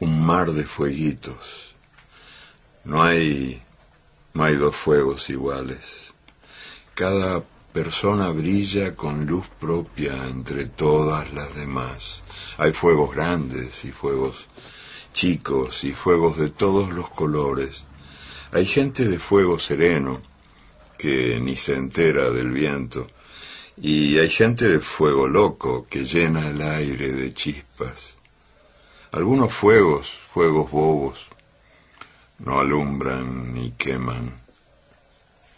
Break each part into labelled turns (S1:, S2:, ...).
S1: un mar de fueguitos. No hay, no hay dos fuegos iguales. Cada persona brilla con luz propia entre todas las demás. Hay fuegos grandes y fuegos chicos y fuegos de todos los colores. Hay gente de fuego sereno que ni se entera del viento y hay gente de fuego loco que llena el aire de chispas. Algunos fuegos, fuegos bobos, no alumbran ni queman,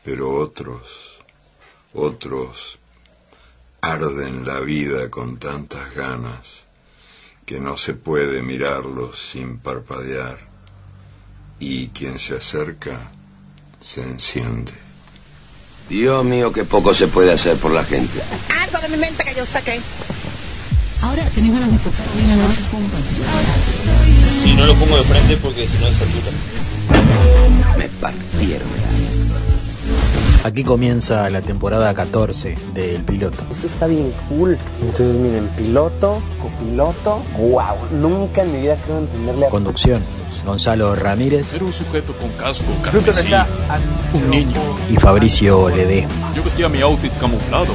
S1: pero otros otros arden la vida con tantas ganas que no se puede mirarlos sin parpadear y quien se acerca se enciende.
S2: Dios mío, qué poco se puede hacer por la gente.
S3: Algo de mi mente que yo saqué.
S4: Ahora tenés ganas de tocar bien a la
S5: Si no lo pongo de frente porque si no es satura.
S2: Me partieron.
S6: Aquí comienza la temporada 14 del piloto.
S7: Esto está bien cool. Entonces miren, piloto, copiloto, wow. Nunca en mi vida creo entenderle a...
S6: Conducción, Gonzalo Ramírez.
S8: Era un sujeto con casco, carmesí, un niño.
S6: Y Fabricio Ledesma.
S8: Yo vestía mi outfit camuflado,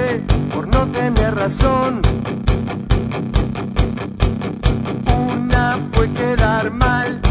S8: ver a mis muchachos.
S9: paciencia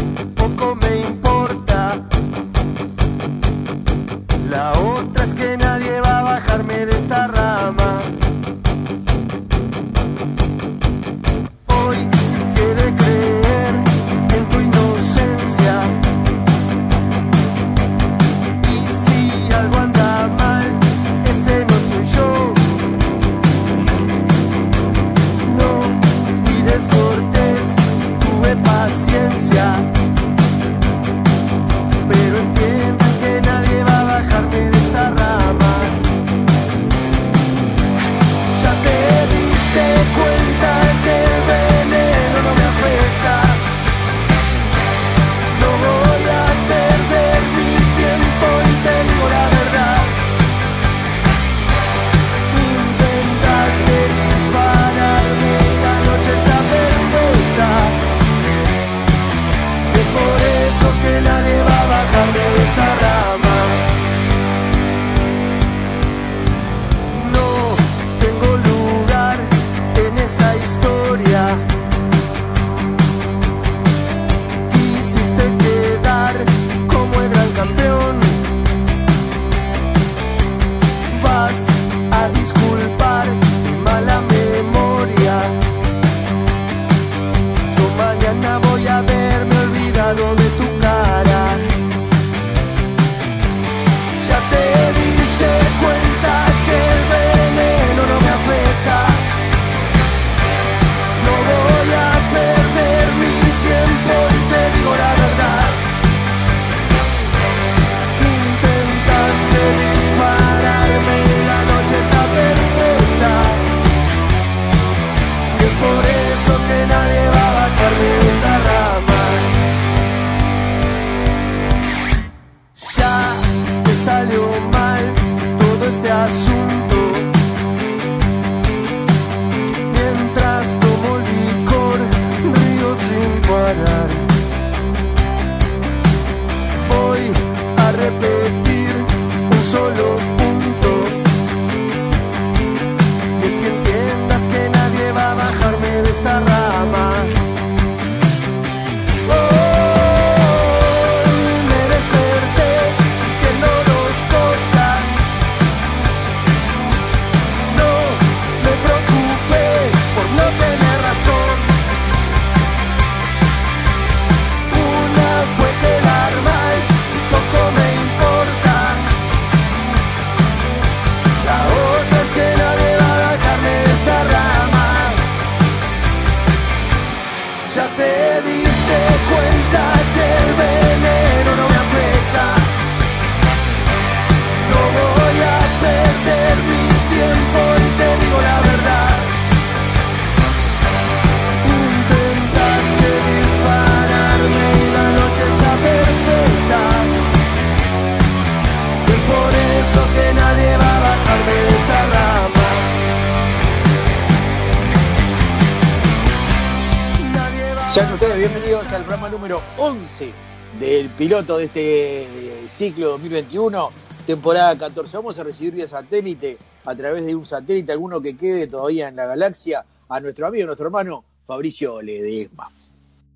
S6: piloto de este eh, ciclo 2021, temporada 14. Vamos a recibir vía satélite, a través de un satélite, alguno que quede todavía en la galaxia, a nuestro amigo, nuestro hermano Fabricio Ledesma.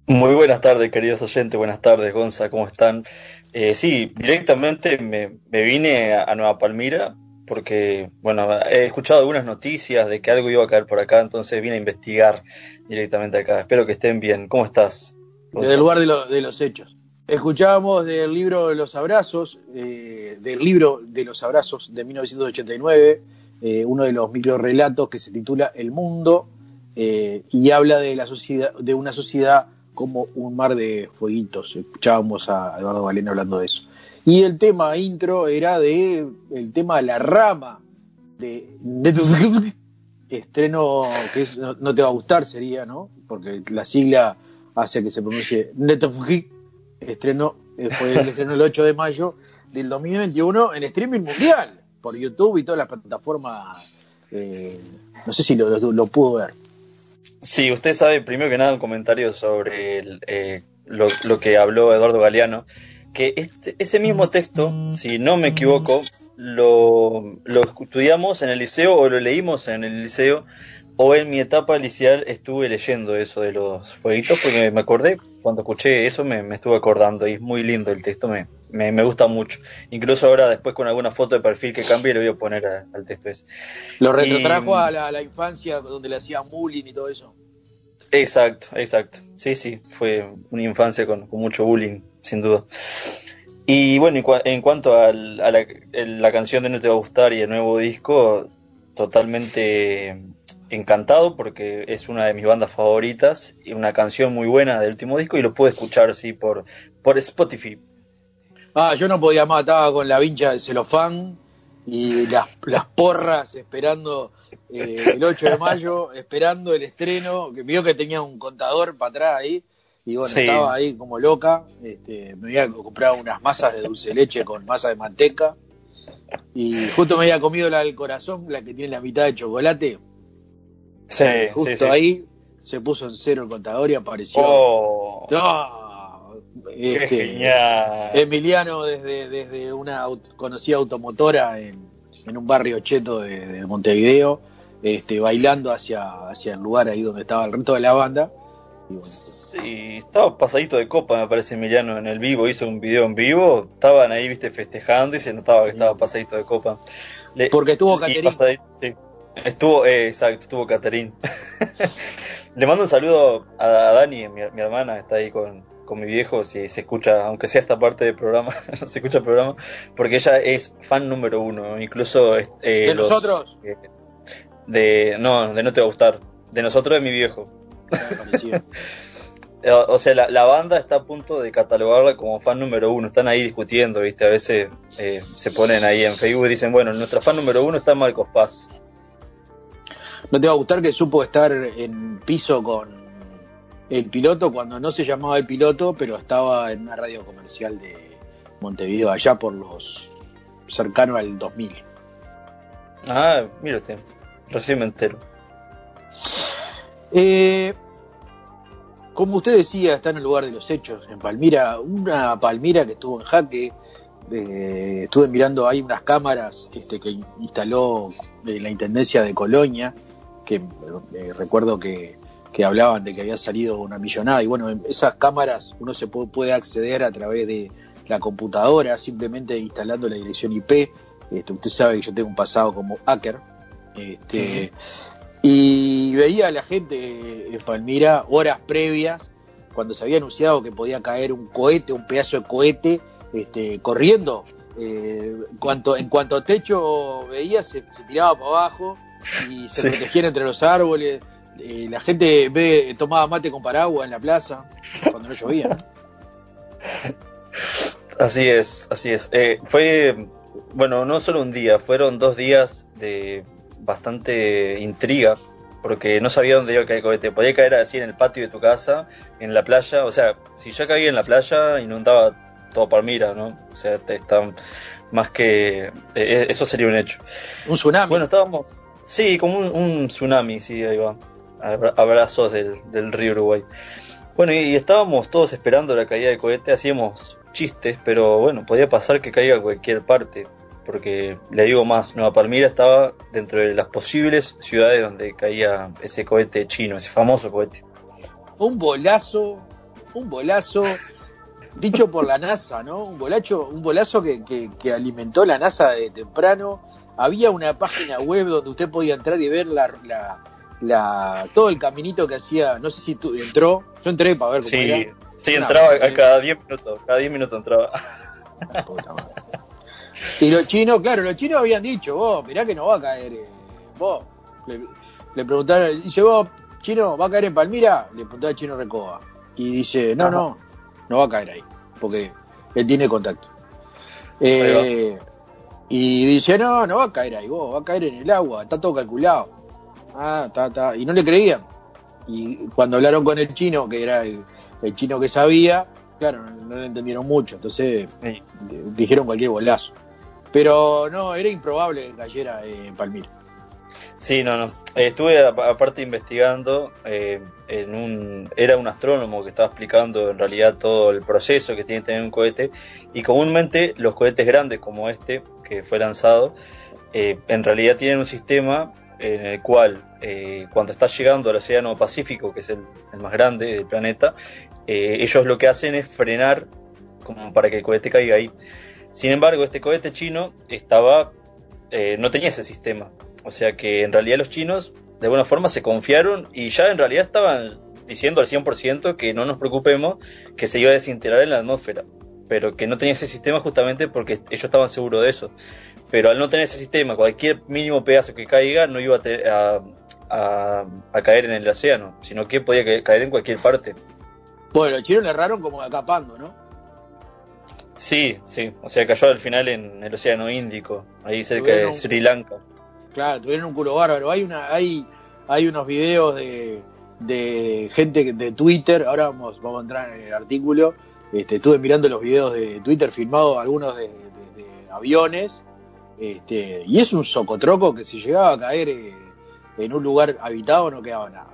S9: Muy buenas tardes, queridos oyentes. Buenas tardes, Gonza. ¿Cómo están? Eh, sí, directamente me, me vine a, a Nueva Palmira porque, bueno, he escuchado algunas noticias de que algo iba a caer por acá, entonces vine a investigar directamente acá. Espero que estén bien. ¿Cómo estás?
S6: Desde el lugar de, lo- de los hechos. Escuchábamos del libro de los abrazos, eh, del libro de los abrazos de 1989, eh, uno de los microrelatos que se titula El Mundo eh, y habla de la sociedad, de una sociedad como un mar de fueguitos. Escuchábamos a Eduardo Galeno hablando de eso. Y el tema intro era de el tema de la rama de estreno que no te va a gustar sería, ¿no? Porque la sigla hace que se pronuncie Netflix. Estreno eh, fue el estreno el 8 de mayo del 2021 en streaming mundial por YouTube y todas las plataformas. eh, no sé si lo, pudo ver.
S9: Sí, usted sabe, primero que nada, un comentario sobre eh, lo, que habló Eduardo Galeano, que este, ese mismo texto, si no me equivoco, lo estudiamos en el liceo o lo leímos en el liceo, o en mi etapa liceal estuve leyendo eso de los fueguitos, porque me acordé, cuando escuché eso me, me estuve acordando, y es muy lindo el texto, me, me, me gusta mucho. Incluso ahora, después con alguna foto de perfil que cambie, le voy a poner a- al texto ese.
S6: Lo retrotrajo
S9: Y-
S6: a la, a la infancia donde le hacían bullying y todo eso.
S9: Exacto, exacto. Sí, sí, fue una infancia con, con mucho bullying, sin duda. Y bueno, en, cua- en cuanto a, la, el- la canción de No Te Va a Gustar y el nuevo disco, totalmente encantado porque es una de mis bandas favoritas y una canción muy buena del último disco y lo pude escuchar, sí, por, por Spotify.
S6: Ah, yo no podía más, estaba con la vincha de celofán y las, las porras esperando eh, el 8 de mayo, esperando el estreno, que vio que tenía un contador para atrás ahí, y bueno,
S9: Sí.
S6: estaba ahí como loca, este, me había comprado unas masas de dulce de leche con masa de manteca, y justo me había comido la del corazón, la que tiene la mitad de chocolate,
S9: Sí,
S6: justo
S9: sí, sí.
S6: ahí se puso en cero el contador y apareció...
S9: Oh, qué
S6: Este,
S9: genial.
S6: Emiliano desde, desde una aut- conocida automotora en, en un barrio cheto de, de Montevideo, este, bailando hacia, hacia el lugar ahí donde estaba el resto de la banda. Y bueno,
S9: Sí, estaba pasadito de copa, me parece Emiliano, en el vivo, hizo un video en vivo, estaban ahí, viste, festejando y se notaba que estaba pasadito de copa. Le-
S6: porque estuvo Caterina.
S9: Estuvo, eh, exacto, estuvo Caterín. Le mando un saludo a, a Dani, mi, mi hermana, está ahí con, con mi viejo, si se escucha, aunque sea esta parte del programa, no se escucha el programa, porque ella es fan número uno, incluso... eh,
S6: ¿De
S9: los-
S6: nosotros?
S9: eh, de, no, de no te va a gustar, de nosotros de mi viejo. Eh, O sea, la, la banda está a punto de catalogarla como fan número uno. Están ahí discutiendo, ¿viste? A veces eh, se ponen ahí en Facebook y dicen, bueno, nuestra fan número uno está Marcos Paz.
S6: ¿No te va a gustar que supo estar en piso con el piloto cuando no se llamaba el piloto, pero estaba en una radio comercial de Montevideo, allá por los cercano al 2000?
S9: Ah, mira usted, recién me entero.
S6: Eh, como usted decía, está en el lugar de los hechos, en Palmira, una Palmira que estuvo en jaque. eh, estuve mirando ahí unas cámaras este, que instaló eh, la Intendencia de Colonia, que eh, recuerdo que, que hablaban de que había salido una millonada. Y bueno, en esas cámaras uno se puede, puede acceder a través de la computadora, simplemente instalando la dirección IP. Este, usted sabe que yo tengo un pasado como hacker. Este, y veía a la gente en Palmira horas previas, cuando se había anunciado que podía caer un cohete, un pedazo de cohete, este, corriendo. Eh, en, cuanto, en cuanto a techo veía, se, se tiraba para abajo y se
S9: Sí.
S6: protegían entre los árboles. Eh, la gente ve, tomaba mate con paraguas en la plaza cuando no llovía. ¿no?
S9: Así es, así es. Eh, fue, bueno, no solo un día, fueron dos días de bastante intriga, porque no sabía dónde iba a caer el cohete. Podía caer así en el patio de tu casa, en la playa, o sea, si ya caía en la playa, inundaba todo Palmira, ¿no? O sea, te están más que... eh, eso sería un hecho.
S6: Un tsunami.
S9: Bueno, estábamos... Sí, como un, un tsunami, sí, ahí va. Abra- Abrazos del, del río Uruguay. Bueno, y estábamos todos esperando la caída del cohete, hacíamos chistes, pero bueno, podía pasar que caiga cualquier parte, porque le digo más, Nueva Palmira estaba dentro de las posibles ciudades donde caía ese cohete chino, ese famoso cohete.
S6: Un bolazo, un bolazo dicho por la NASA, ¿no? Un bolacho, un bolazo que, que, que alimentó la NASA de temprano. Había una página web donde usted podía entrar y ver la, la, la- todo el caminito que hacía. No sé si tú entró. Yo entré para ver cómo
S9: Sí,
S6: era.
S9: sí, entraba a cada 10 minutos, cada 10 minutos entraba.
S6: La puta madre. Y los chinos, claro, los chinos habían dicho, vos, mirá que no va a caer. eh, vos, le, le preguntaron, dice, vos, chino, ¿va a caer en Palmira? Le preguntó al chino Recoba. Y dice, no, no, no va a caer ahí, porque él tiene contacto. Eh, y dice, no, no va a caer ahí, vos, va a caer en el agua, está todo calculado. Ah, está, está. Y no le creían. Y cuando hablaron con el chino, que era el, el chino que sabía, claro, no, no le entendieron mucho. Entonces
S9: Sí.
S6: dijeron cualquier bolazo. Pero no, era improbable que cayera en Palmira.
S9: Sí, no, no. Estuve aparte investigando, eh, en un, era un astrónomo que estaba explicando en realidad todo el proceso que tiene que tener un cohete y comúnmente los cohetes grandes como este, que fue lanzado, eh, en realidad tienen un sistema en el cual eh, cuando está llegando al Océano Pacífico, que es el, el más grande del planeta, eh, ellos lo que hacen es frenar como para que el cohete caiga ahí. Sin embargo, este cohete chino estaba, no tenía ese sistema. O sea que en realidad los chinos de alguna forma se confiaron y ya en realidad estaban diciendo al 100% que no nos preocupemos, que se iba a desintegrar en la atmósfera, pero que no tenía ese sistema justamente porque ellos estaban seguros de eso. Pero al no tener ese sistema, cualquier mínimo pedazo que caiga no iba a, a, caer en el océano, sino que podía ca- caer en cualquier parte.
S6: Bueno, los chinos le erraron como acapando, ¿no?
S9: Sí, sí, o sea, cayó al final en el océano Índico, ahí cerca de Sri Lanka.
S6: Claro, tuvieron un culo bárbaro. Hay una, hay, hay unos videos de, de gente de Twitter. Ahora vamos, vamos a entrar en el artículo. Este, estuve mirando los videos de Twitter filmados, algunos de, aviones. Este, y es un socotroco que si llegaba a caer eh, en un lugar habitado no quedaba nada.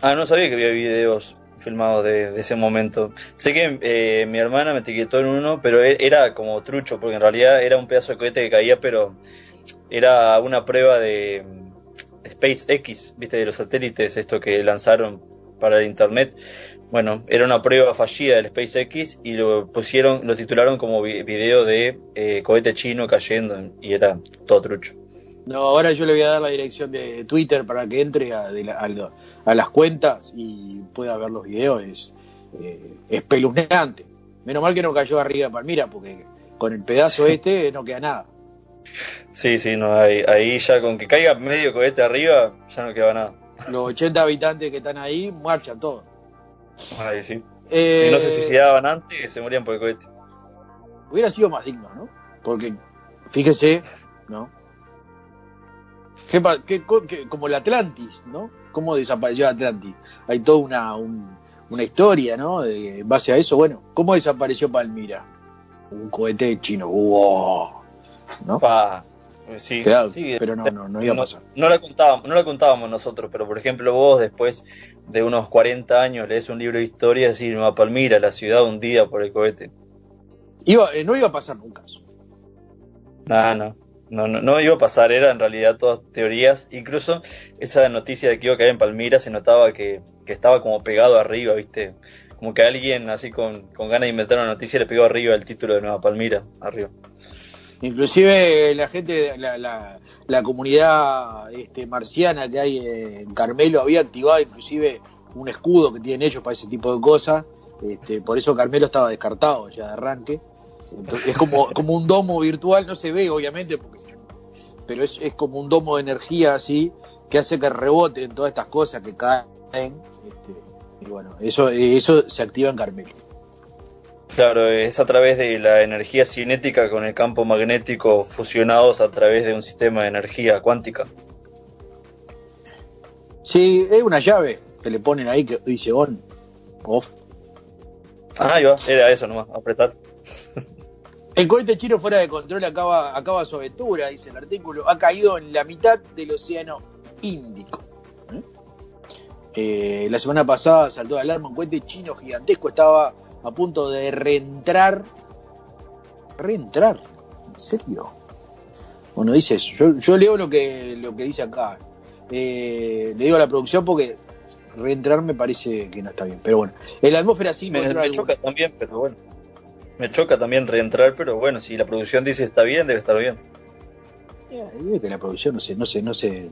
S9: Ah, no sabía que había videos filmados de, de ese momento. Sé que eh, mi hermana me etiquetó en uno, pero e- era como trucho, porque en realidad era un pedazo de cohete que caía, pero era una prueba de mm, SpaceX, viste, de los satélites, esto que lanzaron para el internet. Bueno, era una prueba fallida del SpaceX y lo pusieron, lo titularon como vi- video de eh, cohete chino cayendo y era todo trucho.
S6: No, ahora yo le voy a dar la dirección de Twitter para que entre a, de la- a las cuentas y pueda ver los videos. Es eh, espeluznante. Menos mal que no cayó arriba de Palmira, porque con el pedazo este no queda nada.
S9: Sí, sí, no, ahí, ahí ya con que caiga medio cohete arriba ya no queda nada.
S6: Los 80 habitantes que están ahí marchan todos.
S9: Ahí sí.
S6: Eh,
S9: Si no se suicidaban antes, se morían por el cohete.
S6: Hubiera sido más digno, ¿no? Porque, fíjese, ¿no? ¿Qué pa- qué co- qué- como el Atlantis, ¿no? ¿Cómo desapareció Atlantis? Hay toda una, un- una historia, ¿no? De, en base a eso, bueno, ¿cómo desapareció Palmira? Un cohete chino. ¡Wow! ¿No?
S9: Pa, eh, sí,
S6: Claro,
S9: sí,
S6: pero no, no, no iba a pasar.
S9: No la contábamos, no la contábamos nosotros, pero por ejemplo vos después de unos 40 años lees un libro de historia y decís Nueva Palmira, la ciudad hundida por el cohete.
S6: Iba, eh, no iba a pasar nunca. eso.
S9: Nah, no, no, no, no iba a pasar, era en realidad todas teorías. Incluso esa noticia de que iba a caer en Palmira se notaba que, que estaba como pegado arriba, ¿viste? Como que alguien así con, con ganas de inventar una noticia le pegó arriba el título de Nueva Palmira, arriba.
S6: Inclusive la gente, la, la, la comunidad este, marciana que hay en Carmelo había activado inclusive un escudo que tienen ellos para ese tipo de cosas. Este, por eso Carmelo estaba descartado ya de arranque. Es como, como un domo virtual, no se ve obviamente, porque, pero es, es como un domo de energía así que hace que reboten todas estas cosas que caen. Este, y bueno, eso, eso se activa en Carmelo.
S9: Claro, es a través de la energía cinética con el campo magnético fusionados a través de un sistema de energía cuántica.
S6: Sí, es una llave que le ponen ahí que dice on, off.
S9: Ah, ahí va, era eso nomás, apretar.
S6: El cohete chino fuera de control acaba, acaba su aventura, dice el artículo. Ha caído en la mitad del océano Índico. ¿eh? Eh, la semana pasada saltó de alarma un cohete chino gigantesco, estaba a punto de reentrar. ¿Reentrar? ¿En serio? Bueno, dice eso. Yo, yo leo lo que, lo que dice acá. Eh, le digo a la producción porque reentrar me parece que no está bien. Pero bueno, en la atmósfera sí
S9: Me, me choca también, pero bueno. Me choca también reentrar, pero bueno, si la producción dice está bien, debe estar bien.
S6: Que la producción no se, no se, no se,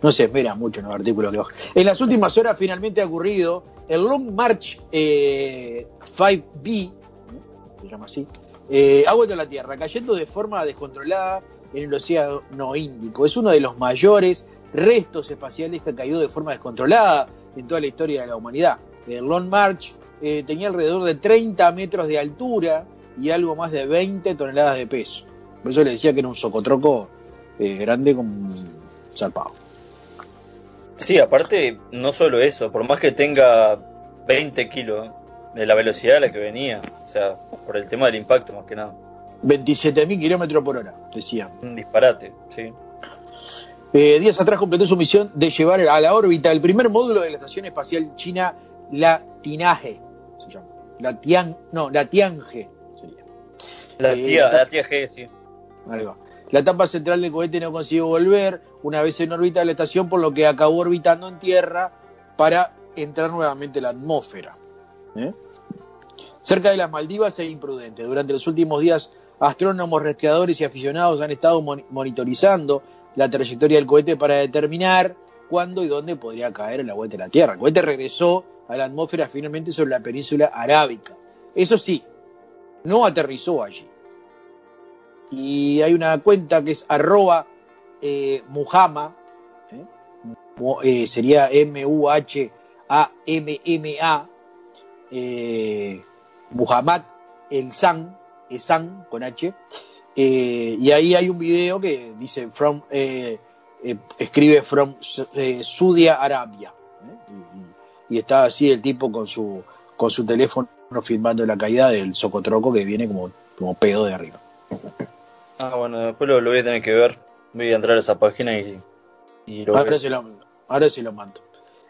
S6: no se espera mucho en los artículos que bajan. En las últimas horas finalmente ha ocurrido el Long March eh, 5B, ¿no? se llama así, eh, ha vuelto a la Tierra, cayendo de forma descontrolada en el Océano Índico. Es uno de los mayores restos espaciales que ha caído de forma descontrolada en toda la historia de la humanidad. El Long March eh, tenía alrededor de 30 metros de altura y algo más de 20 toneladas de peso. Por eso le decía que era un socotroco eh, grande como zarpado.
S9: Sí, aparte, no solo eso, por más que tenga 20 kilos de la velocidad a la que venía, o sea, por el tema del impacto más que nada.
S6: 27.000 kilómetros por hora, decían.
S9: Un disparate, sí.
S6: Eh, días atrás completó su misión de llevar a la órbita el primer módulo de la Estación Espacial China, la Tinaje. Se llama. La Tian, no, la Tiange sería.
S9: La
S6: Eh,
S9: tía, la tía G, sí.
S6: Ahí va. La etapa central del cohete no consiguió volver una vez en órbita de la estación, por lo que acabó orbitando en tierra para entrar nuevamente en la atmósfera. ¿Eh? Cerca de las Maldivas es imprudente. Durante los últimos días, astrónomos, rastreadores y aficionados han estado mon- monitorizando la trayectoria del cohete para determinar cuándo y dónde podría caer en la vuelta de la Tierra. El cohete regresó a la atmósfera finalmente sobre la península arábica. Eso sí, no aterrizó allí y hay una cuenta que es arroba eh, Muhama, ¿eh? Eh, sería M-U-H-A-M-M-A, Muhammad El San, con H, y ahí hay un video que dice from, escribe from Saudi Arabia, y, y está así el tipo con su, con su teléfono filmando la caída del socotroco que viene como, como pedo de arriba.
S9: Ah, bueno, después lo, lo voy a tener que ver. Voy a entrar a esa página y, y lo
S6: Ahora se lo, ahora se lo mando.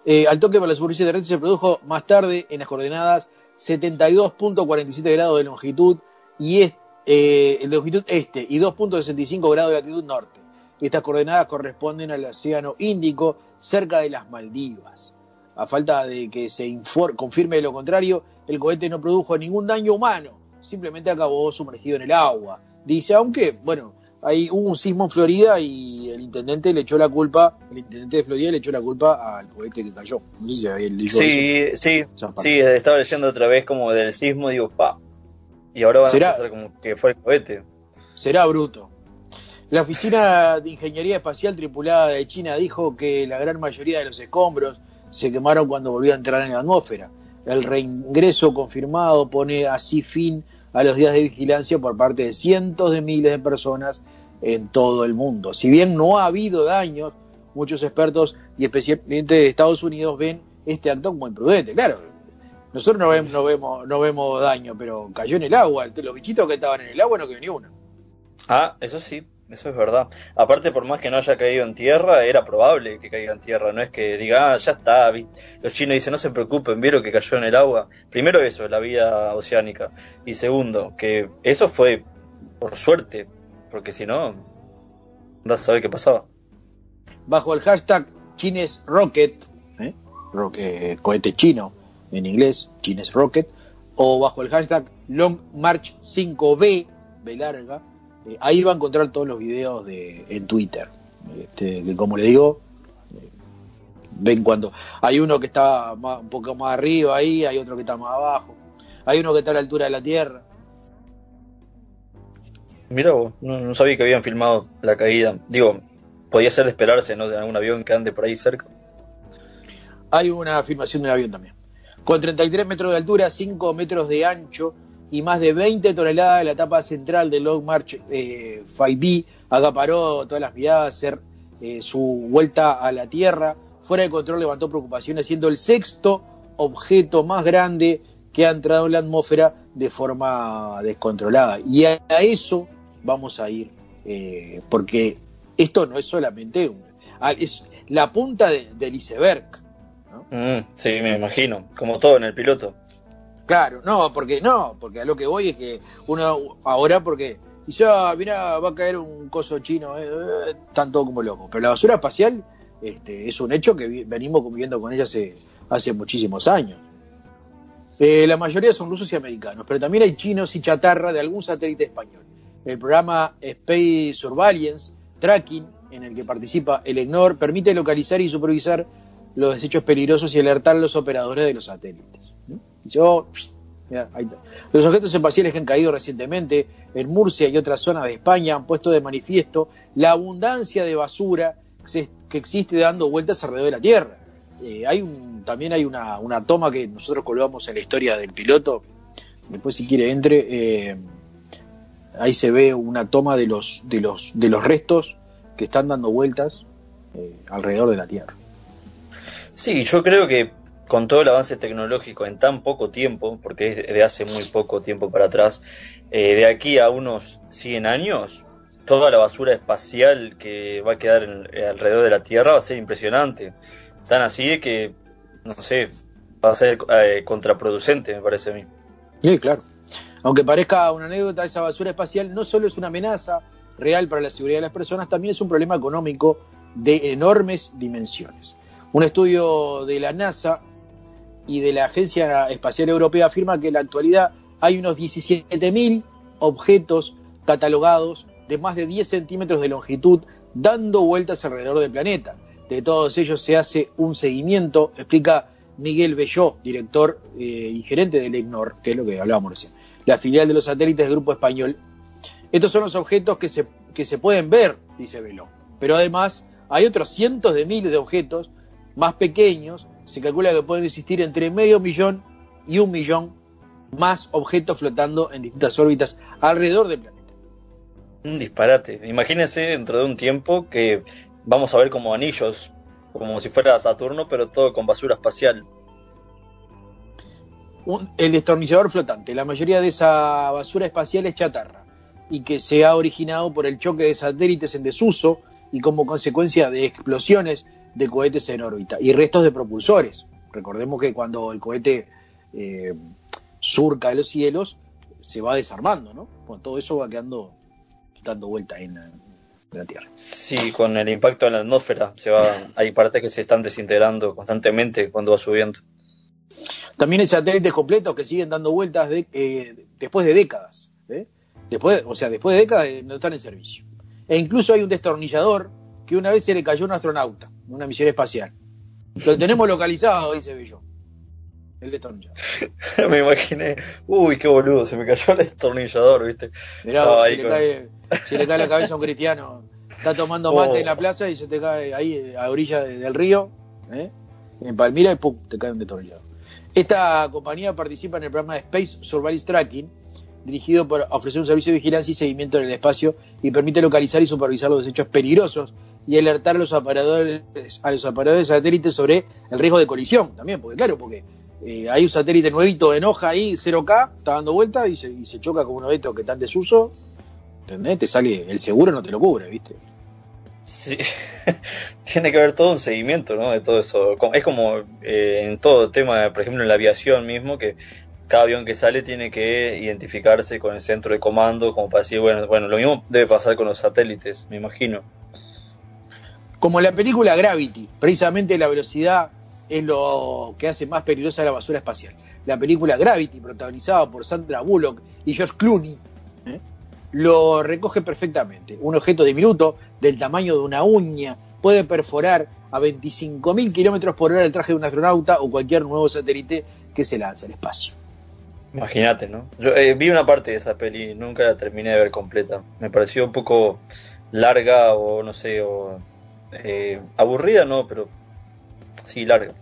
S6: Eh, al toque para la superficie terrestre se produjo más tarde en las coordenadas 72.47 grados de longitud y es, eh, de longitud este y 2.65 grados de latitud norte. Estas coordenadas corresponden al Océano Índico cerca de las Maldivas. A falta de que se confirme lo contrario, el cohete no produjo ningún daño humano, simplemente acabó sumergido en el agua. Dice, aunque, bueno, ahí hubo un sismo en Florida y el intendente le echó la culpa, el intendente de Florida le echó la culpa al cohete que cayó. No sé si habían leído
S9: Sí,
S6: eso.
S9: sí, sí, estaba leyendo otra vez como del sismo, digo, pa. Y ahora van
S6: ¿Será?
S9: a pensar como que fue el cohete.
S6: Será bruto. La Oficina de Ingeniería Espacial Tripulada de China dijo que la gran mayoría de los escombros se quemaron cuando volvió a entrar en la atmósfera. El reingreso confirmado pone así fin a los días de vigilancia por parte de cientos de miles de personas en todo el mundo. Si bien no ha habido daños, muchos expertos y especialmente de Estados Unidos ven este acto como imprudente. Claro, nosotros no vemos, no vemos, no vemos daño, pero cayó en el agua. Los bichitos que estaban en el agua no quedó ni uno.
S9: Ah, eso sí, eso es verdad. Aparte, por más que no haya caído en tierra, era probable que caiga en tierra. No es que diga, ah, ya está. Los chinos dicen, no se preocupen, vieron que cayó en el agua. Primero eso, la vida oceánica. Y segundo, que eso fue por suerte, porque si no, no sabe qué pasaba.
S6: bajo el hashtag Chines Rocket, ¿eh? Cohete chino en inglés, Chines Rocket, o bajo el hashtag Long March 5B, B larga, eh, ahí va a encontrar todos los videos de, en Twitter. Este, que como le digo, eh, ven cuando hay uno que está más- un poco más arriba ahí, hay otro que está más abajo, hay uno que está a la altura de la Tierra.
S9: Mira vos, no, no sabía que habían filmado la caída. Digo, podía ser de esperarse, ¿no? De algún avión que ande por ahí cerca.
S6: hay una filmación de un avión también. Con 33 metros de altura, 5 metros de ancho y más de 20 toneladas, la etapa central del Long March eh, 5B acaparó todas las miradas, hacer eh, su vuelta a la Tierra. Fuera de control levantó preocupaciones, siendo el sexto objeto más grande que ha entrado en la atmósfera de forma descontrolada. Y a, eso vamos a ir, eh, porque esto no es solamente un, es la punta de- del iceberg.
S9: Mm, sí, me imagino, como todo en el piloto.
S6: Claro, no, porque no, porque a lo que voy es que uno ahora, porque y ya, mira, va a caer un coso chino, eh, eh, tanto como loco. Pero la basura espacial este, es un hecho que venimos conviviendo con ella hace, hace muchísimos años. Eh, la mayoría son rusos y americanos, pero también hay chinos y chatarra de algún satélite español. El programa Space Surveillance Tracking, en el que participa el EGNOR, permite localizar y supervisar los desechos peligrosos y alertar a los operadores de los satélites. Yo, está. Los objetos espaciales que han caído recientemente en Murcia y otras zonas de España han puesto de manifiesto la abundancia de basura que existe dando vueltas alrededor de la Tierra. Eh, también hay una, toma que nosotros colgamos en la historia del piloto. Después, si quiere, entre. eh, ahí se ve una toma de los restos que están dando vueltas eh, alrededor de la Tierra.
S9: Sí, yo creo que con todo el avance tecnológico en tan poco tiempo, porque es de hace muy poco tiempo para atrás, eh, de aquí a unos 100 años, toda la basura espacial que va a quedar en- eh, alrededor de la Tierra va a ser impresionante. Tan así de que, no sé, va a ser eh, contraproducente, me parece a mí.
S6: Sí, claro. Aunque parezca una anécdota, esa basura espacial no solo es una amenaza real para la seguridad de las personas, también es un problema económico de enormes dimensiones. Un estudio de la NASA y de la Agencia Espacial Europea afirma que en la actualidad hay unos 17.000 objetos catalogados de más de 10 centímetros de longitud dando vueltas alrededor del planeta. De todos ellos se hace un seguimiento, explica Miguel Belló, director eh, y gerente del EGNOR, que es lo que hablábamos recién, la filial de los satélites del Grupo Español. Estos son los objetos que se, que se pueden ver, dice Belló. Pero además hay otros cientos de miles de objetos más pequeños. Se calcula que pueden existir entre medio millón y un millón más objetos flotando en distintas órbitas alrededor del planeta.
S9: Un disparate. Imagínense dentro de un tiempo que vamos a ver como anillos, como si fuera Saturno, pero todo con basura espacial.
S6: Un- el destornillador flotante. La mayoría de esa basura espacial es chatarra y que se ha originado por el choque de satélites en desuso y como consecuencia de explosiones de cohetes en órbita y restos de propulsores. Recordemos que cuando el cohete eh, surca los cielos se va desarmando, ¿no? Bueno, todo eso va quedando dando vuelta en la, en la Tierra.
S9: Sí, con el impacto en la atmósfera se va, hay partes que se están desintegrando constantemente cuando va subiendo.
S6: También hay satélites completos que siguen dando vueltas de- eh, después de décadas. ¿eh? Después, o sea, después de décadas eh, no están en servicio. E incluso hay un destornillador que una vez se le cayó a un astronauta una misión espacial. Lo tenemos localizado, dice Bello. El destornillador.
S9: me imaginé, uy, qué boludo, se me cayó el destornillador, ¿viste?
S6: Mirá, vos, si, le
S9: con-
S6: cae, si le cae la cabeza a un cristiano, está tomando mate en la plaza y se te cae ahí eh, a orilla de- del río, ¿eh? en Palmira, y ¡pum! te cae un destornillador. Esta compañía participa en el programa de Space Surveillance Tracking, dirigido por ofrecer un servicio de vigilancia y seguimiento en el espacio y permite localizar y supervisar los desechos peligrosos y alertar a los operadores, a los operadores de satélites sobre el riesgo de colisión también, porque claro, porque eh, hay un satélite nuevito en hoja ahí, 0K, está dando vuelta y se, y se choca con uno de estos que están en desuso, ¿entendés? Te sale, el seguro no te lo cubre, ¿viste?
S9: Sí, tiene que haber todo un seguimiento, ¿no? De todo eso. Es como eh, en todo tema, por ejemplo, en la aviación mismo, que cada avión que sale tiene que identificarse con el centro de comando, como para decir, bueno, bueno, lo mismo debe pasar con los satélites, me imagino.
S6: Como la película Gravity, precisamente la velocidad es lo que hace más peligrosa la basura espacial. La película Gravity, protagonizada por Sandra Bullock y George Clooney, ¿eh? lo recoge perfectamente. Un objeto diminuto, del tamaño de una uña, puede perforar a 25.000 kilómetros por hora el traje de un astronauta o cualquier nuevo satélite que se lanza al espacio.
S9: Imagínate, ¿no? Yo eh, vi una parte de esa peli, nunca la terminé de ver completa. Me pareció un poco larga o no sé, o eh, aburrida, no, pero sí larga.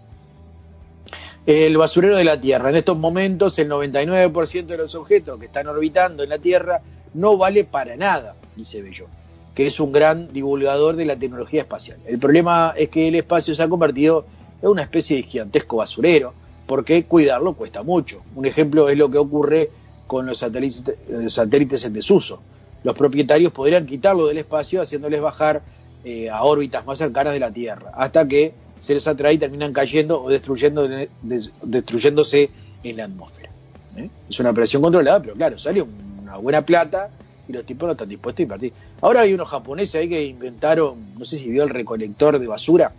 S6: El basurero de la Tierra. En estos momentos, el 99% de los objetos que están orbitando en la Tierra no vale para nada, dice Bello, que es un gran divulgador de la tecnología espacial. El problema es que el espacio se ha convertido en una especie de gigantesco basurero, porque cuidarlo cuesta mucho. Un ejemplo es lo que ocurre con los satélites, satélites en desuso. Los propietarios podrían quitarlo del espacio haciéndoles bajar eh, a órbitas más cercanas de la Tierra, hasta que seres atrae y terminan cayendo o destruyendo, des- destruyéndose en la atmósfera. ¿eh? Es una operación controlada, pero claro, sale una buena plata y los tipos no están dispuestos a invertir. Ahora hay unos japoneses ahí que inventaron, no sé si vio el recolector de basura.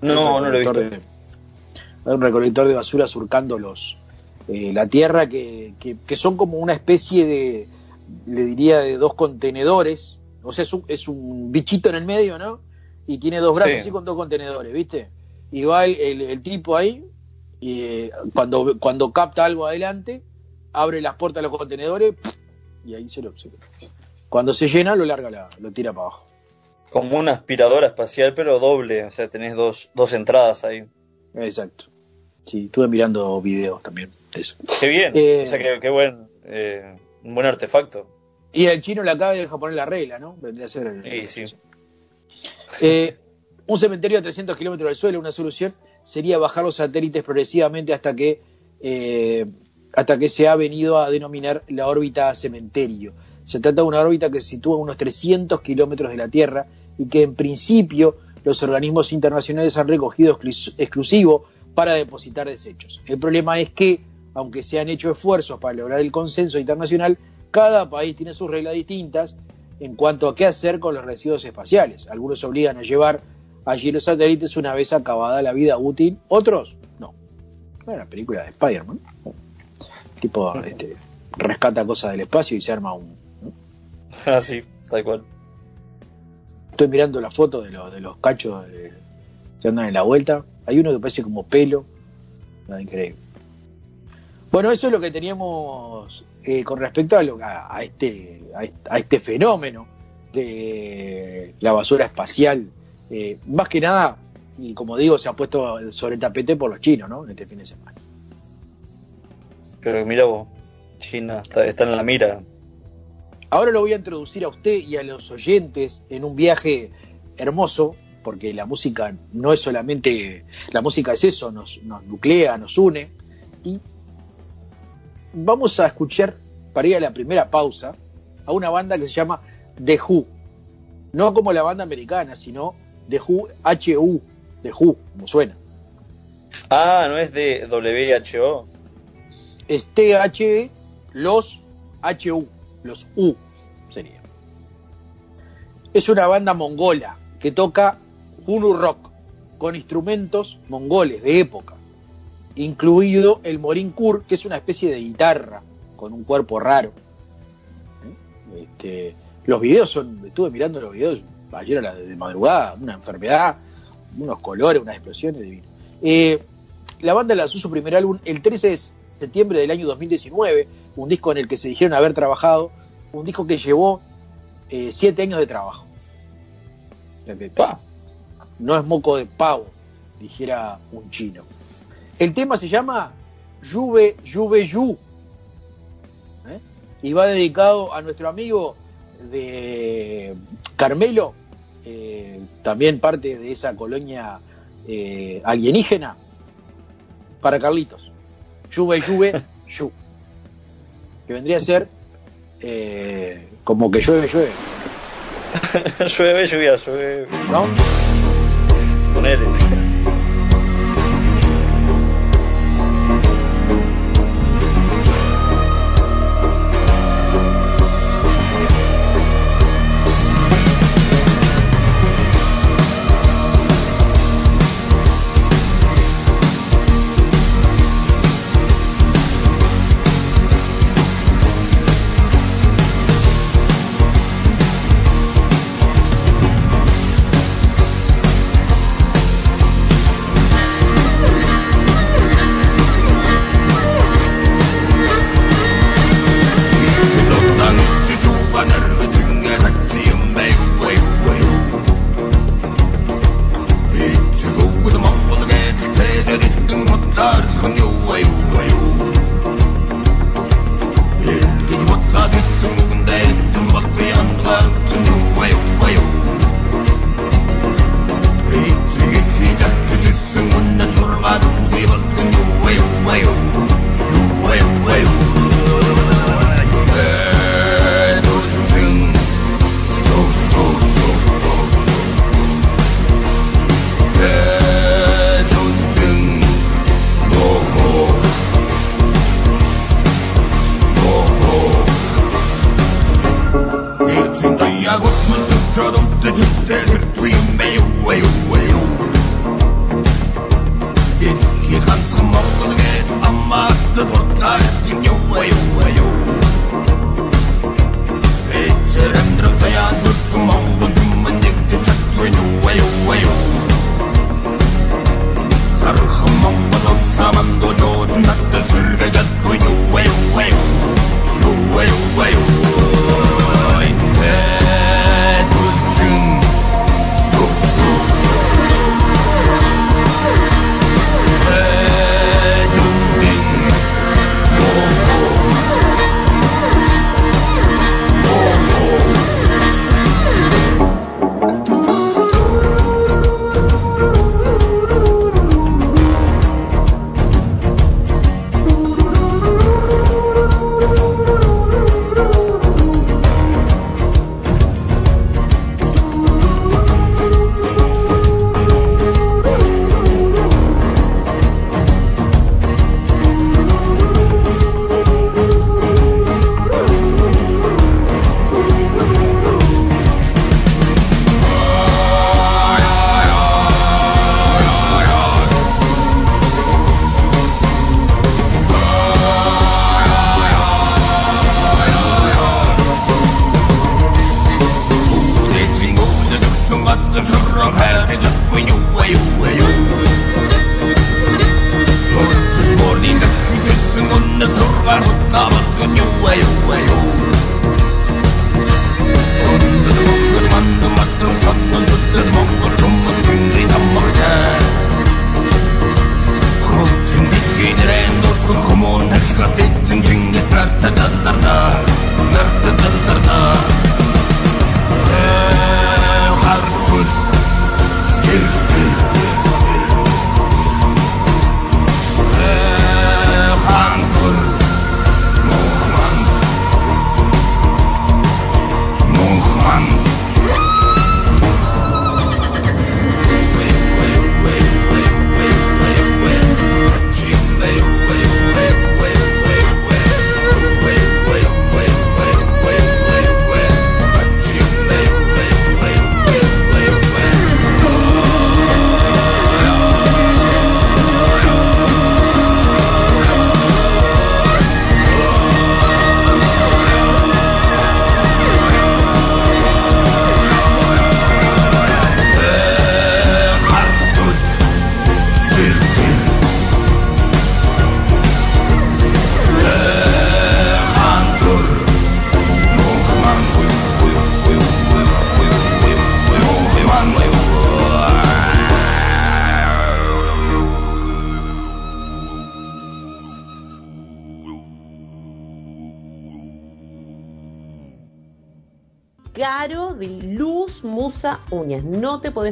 S9: No, no lo he visto.
S6: de- hay un recolector de basura surcando los eh, la tierra que, que- que son como una especie de, le diría, de dos contenedores. O sea, es un, es un bichito en el medio, ¿no? Y tiene dos brazos
S9: Sí.
S6: así con dos contenedores, ¿viste? Y va el, el- el tipo ahí, y eh, cuando, cuando capta algo adelante, abre las puertas de los contenedores y ahí se lo. se lo- cuando se llena, lo larga, la- lo tira para abajo.
S9: Como una aspiradora espacial, pero doble. O sea, tenés dos, dos entradas ahí.
S6: Exacto. Sí, estuve mirando videos también de eso.
S9: Qué bien.
S6: Eh,
S9: o sea, qué, qué buen, eh, un buen artefacto.
S6: Y el chino le acaba de poner la regla, ¿no? Vendría a ser el-
S9: Sí, sí.
S6: Eh, un cementerio a 300 kilómetros del suelo, una solución sería bajar los satélites progresivamente hasta que, eh, hasta que se ha venido a denominar la órbita cementerio. Se trata de una órbita que se sitúa a unos 300 kilómetros de la Tierra y que en principio los organismos internacionales han recogido exclus- exclusivo para depositar desechos. El problema es que, aunque se han hecho esfuerzos para lograr el consenso internacional, cada país tiene sus reglas distintas en cuanto a qué hacer con los residuos espaciales. Algunos obligan a llevar allí los satélites una vez acabada la vida útil, otros no. Bueno, la película de Spider-Man. Tipo, este, rescata cosas del espacio y se arma un.
S9: Ah, tal cual.
S6: Estoy mirando la foto de, los de los cachos de- que andan en la vuelta. Hay uno que parece como pelo. Nada increíble. Bueno, eso es lo que teníamos eh, con respecto a, lo- a- a este, a, est- a este fenómeno de la basura espacial. Eh, más que nada, y como digo, se ha puesto sobre el tapete por los chinos, ¿no? En este fin de semana.
S9: Pero mira vos, China está, está en la mira.
S6: Ahora lo voy a introducir a usted y a los oyentes en un viaje hermoso, porque la música no es solamente, la música es eso, nos, nos nuclea, nos une. Y vamos a escuchar, para ir a la primera pausa, a una banda que se llama The Who. No como la banda americana, sino The Who, H-U, The Who, como suena.
S9: Ah, no es de WHO.
S6: Es T-H-E, los H-U, los U sería. Es una banda mongola que toca Hunu Rock con instrumentos mongoles de época, incluido el Morinkur, que es una especie de guitarra con un cuerpo raro. ¿Eh? Este, los videos son, estuve mirando los videos ayer a la de madrugada, una enfermedad, unos colores, unas explosiones divinas. Eh, la banda lanzó su primer álbum el 13 de septiembre del año 2019, un disco en el que se dijeron haber trabajado, un disco que llevó eh, siete años de trabajo. No es moco de pavo, dijera un chino. El tema se llama Juve Juve Yu ¿eh? y va dedicado a nuestro amigo de Carmelo, eh, también parte de esa colonia eh, alienígena, para Carlitos. Juve Juve Yu, que vendría a ser como que llueve, llueve.
S9: llueve, lluvia, llueve.
S6: ¿No?
S9: Ponele.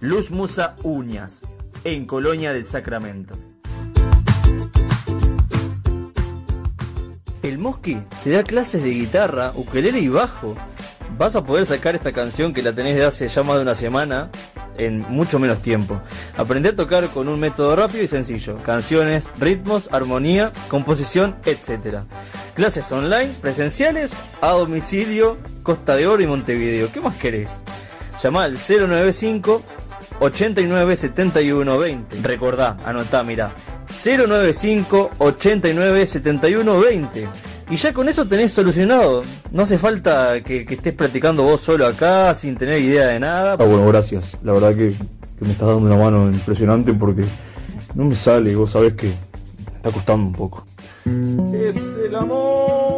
S9: Luz Musa Uñas, en Colonia del Sacramento. El Mosqui te da clases de guitarra, ukelele y bajo. Vas a poder sacar esta canción que la tenés de hace ya más de una semana en mucho menos tiempo. Aprender a tocar con un método rápido y sencillo. Canciones, ritmos, armonía, composición, etc. Clases online, presenciales, a domicilio, Costa de Oro y Montevideo. ¿Qué más querés? Llama al 095 89 71 20. Recordá, anotá, mirá. 095 89 71 20. Y ya con eso tenés solucionado. No hace falta que, que estés practicando vos solo acá sin tener idea de nada.
S10: Ah, bueno, gracias. La verdad que, que me estás dando una mano impresionante porque no me sale y vos sabés que me está costando un poco.
S9: Es el amor.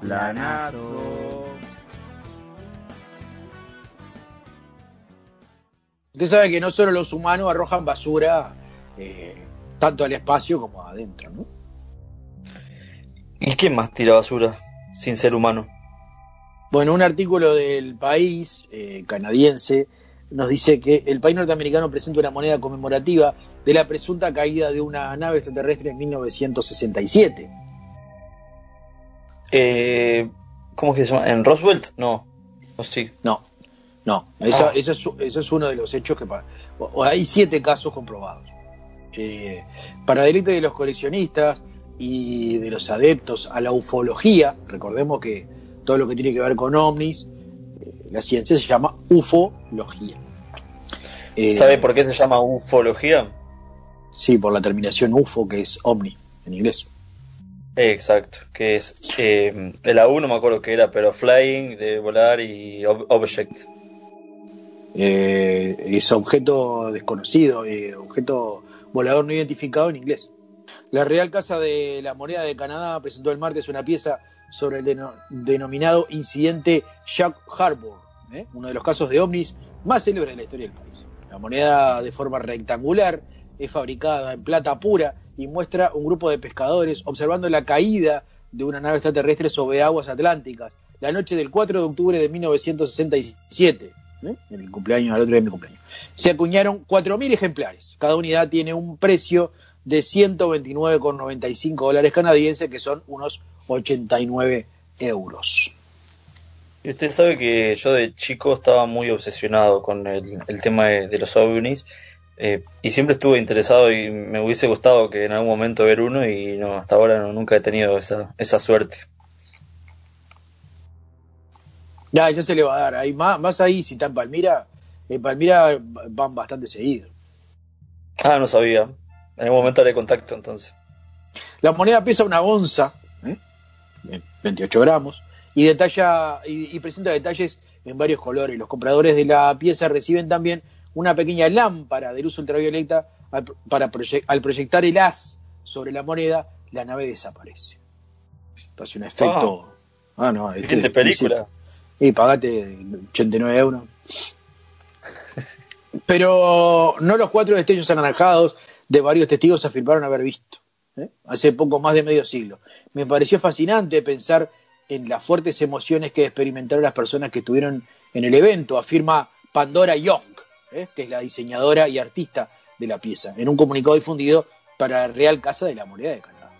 S11: Planazo.
S6: Usted sabe que no solo los humanos arrojan basura eh, tanto al espacio como adentro, ¿no?
S9: ¿Y quién más tira basura sin ser humano?
S6: Bueno, un artículo del país eh, canadiense nos dice que el país norteamericano presenta una moneda conmemorativa de la presunta caída de una nave extraterrestre en 1967.
S9: Eh, ¿Cómo es que se llama? ¿En Roosevelt? No. ¿O sí?
S6: No, no. Eso, eso es, eso es uno de los hechos que... Hay siete casos comprobados. Eh, para delitos de los coleccionistas y de los adeptos a la ufología, recordemos que todo lo que tiene que ver con ovnis, eh, la ciencia se llama ufología. Eh,
S9: ¿Sabe por qué se llama ufología?
S6: Sí, por la terminación UFO, que es ovni en inglés.
S9: Exacto, que es eh, el A1 me acuerdo que era, pero flying, de volar y ob- object.
S6: Eh, es objeto desconocido, eh, objeto volador no identificado en inglés. La Real Casa de la Moneda de Canadá presentó el martes una pieza sobre el deno- denominado incidente Jack Harbour, uno de los casos de ovnis más célebres de la historia del país. La moneda de forma rectangular es fabricada en plata pura y muestra un grupo de pescadores observando la caída de una nave extraterrestre sobre aguas atlánticas la noche del 4 de octubre de 1967, ¿eh? en el cumpleaños, al otro día de mi cumpleaños. Se acuñaron 4.000 ejemplares. Cada unidad tiene un precio de 129,95 dólares canadienses, que son unos 89 euros.
S9: Usted sabe que yo de chico estaba muy obsesionado con el, el tema de, de los ovnis eh, y siempre estuve interesado y me hubiese gustado que en algún momento ver uno y no, hasta ahora no, nunca he tenido esa, esa suerte.
S6: Ya, ya se le va a dar. Hay más, más ahí, si está en Palmira, en Palmira van bastante seguidos.
S9: Ah, no sabía. En algún momento haré contacto entonces.
S6: La moneda pesa una onza, ¿eh? 28 gramos, y, detalla, y, y presenta detalles en varios colores. Los compradores de la pieza reciben también una pequeña lámpara de luz ultravioleta al, para proye- al proyectar el haz sobre la moneda, la nave desaparece. Un efecto. Ah, no, este-
S9: de película.
S6: y pagate 89 euros. Pero no los cuatro destellos anaranjados de varios testigos afirmaron haber visto. ¿eh? Hace poco más de medio siglo. Me pareció fascinante pensar en las fuertes emociones que experimentaron las personas que estuvieron en el evento, afirma Pandora Young, ¿eh? que es la diseñadora y artista de la pieza, en un comunicado difundido para la Real Casa de la Moneda de Canadá.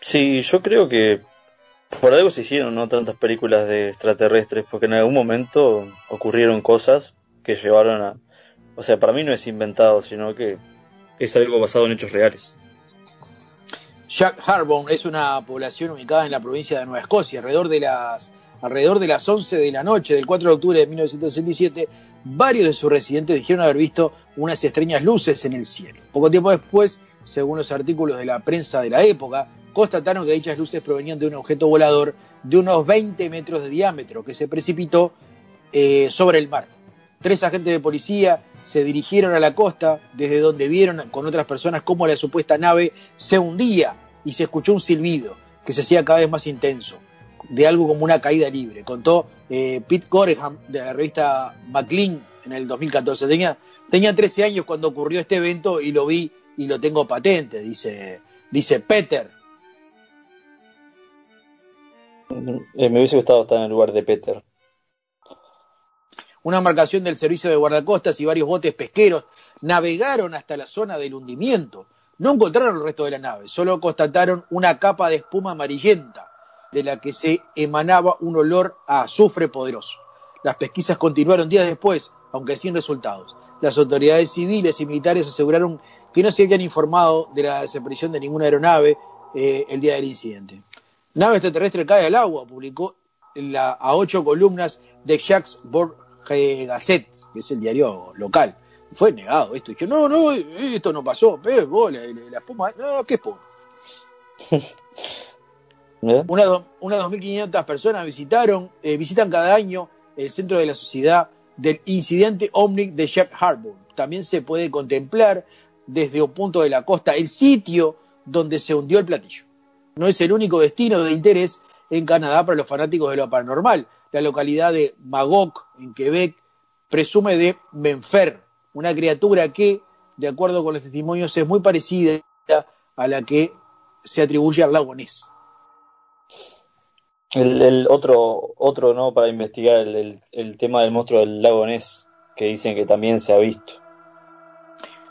S9: Sí, yo creo que por algo se hicieron no tantas películas de extraterrestres, porque en algún momento ocurrieron cosas que llevaron a... O sea, para mí no es inventado, sino que es algo basado en hechos reales.
S6: Jack Harbour es una población ubicada en la provincia de Nueva Escocia. Alrededor de las, alrededor de las 11 de la noche del 4 de octubre de 1967, varios de sus residentes dijeron haber visto unas extrañas luces en el cielo. Poco tiempo después, según los artículos de la prensa de la época, constataron que dichas luces provenían de un objeto volador de unos 20 metros de diámetro que se precipitó eh, sobre el mar. Tres agentes de policía se dirigieron a la costa, desde donde vieron con otras personas cómo la supuesta nave se hundía y se escuchó un silbido que se hacía cada vez más intenso, de algo como una caída libre. Contó eh, Pete Goreham de la revista McLean en el 2014. Tenía, tenía 13 años cuando ocurrió este evento y lo vi y lo tengo patente, dice, dice Peter.
S9: Eh, me hubiese gustado estar en el lugar de Peter.
S6: Una embarcación del servicio de guardacostas y varios botes pesqueros navegaron hasta la zona del hundimiento. No encontraron el resto de la nave, solo constataron una capa de espuma amarillenta de la que se emanaba un olor a azufre poderoso. Las pesquisas continuaron días después, aunque sin resultados. Las autoridades civiles y militares aseguraron que no se habían informado de la desaparición de ninguna aeronave eh, el día del incidente. Nave extraterrestre cae al agua, publicó a ocho columnas de Jacques Borges Gazette, que es el diario local. Fue negado esto. Dije, no, no, esto no pasó. La, la- la espuma, no, ¿qué espuma? Unas do- unas 2.500 personas visitaron, eh, visitan cada año el centro de la sociedad del incidente OVNI de Jack Harbour. También se puede contemplar desde un punto de la costa el sitio donde se hundió el platillo. No es el único destino de interés en Canadá para los fanáticos de lo paranormal. La localidad de Magog, en Quebec, presume de Menfer, una criatura que, de acuerdo con los testimonios, es muy parecida a la que se atribuye al lago Ness.
S9: El, otro, otro, ¿no? Para investigar el, el- tema del monstruo del lago Ness, que dicen que también se ha visto.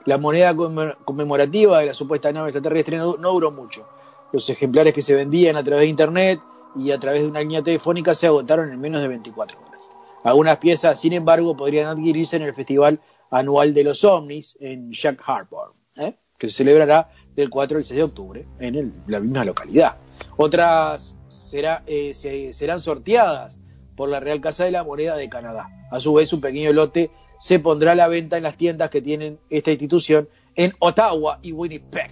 S6: La moneda conmemor- conmemorativa de la supuesta nave extraterrestre no, duró mucho. Los ejemplares que se vendían a través de internet y a través de una línea telefónica se agotaron en menos de 24 horas. Algunas piezas, sin embargo, podrían adquirirse en el Festival Anual de los OVNIs en Jack Harbour, ¿eh? que se celebrará del 4 al 6 de octubre en la misma localidad. Otras será, eh, se- serán sorteadas por la Real Casa de la Moneda de Canadá. A su vez, un pequeño lote se pondrá a la venta en las tiendas que tienen esta institución en Ottawa y Winnipeg.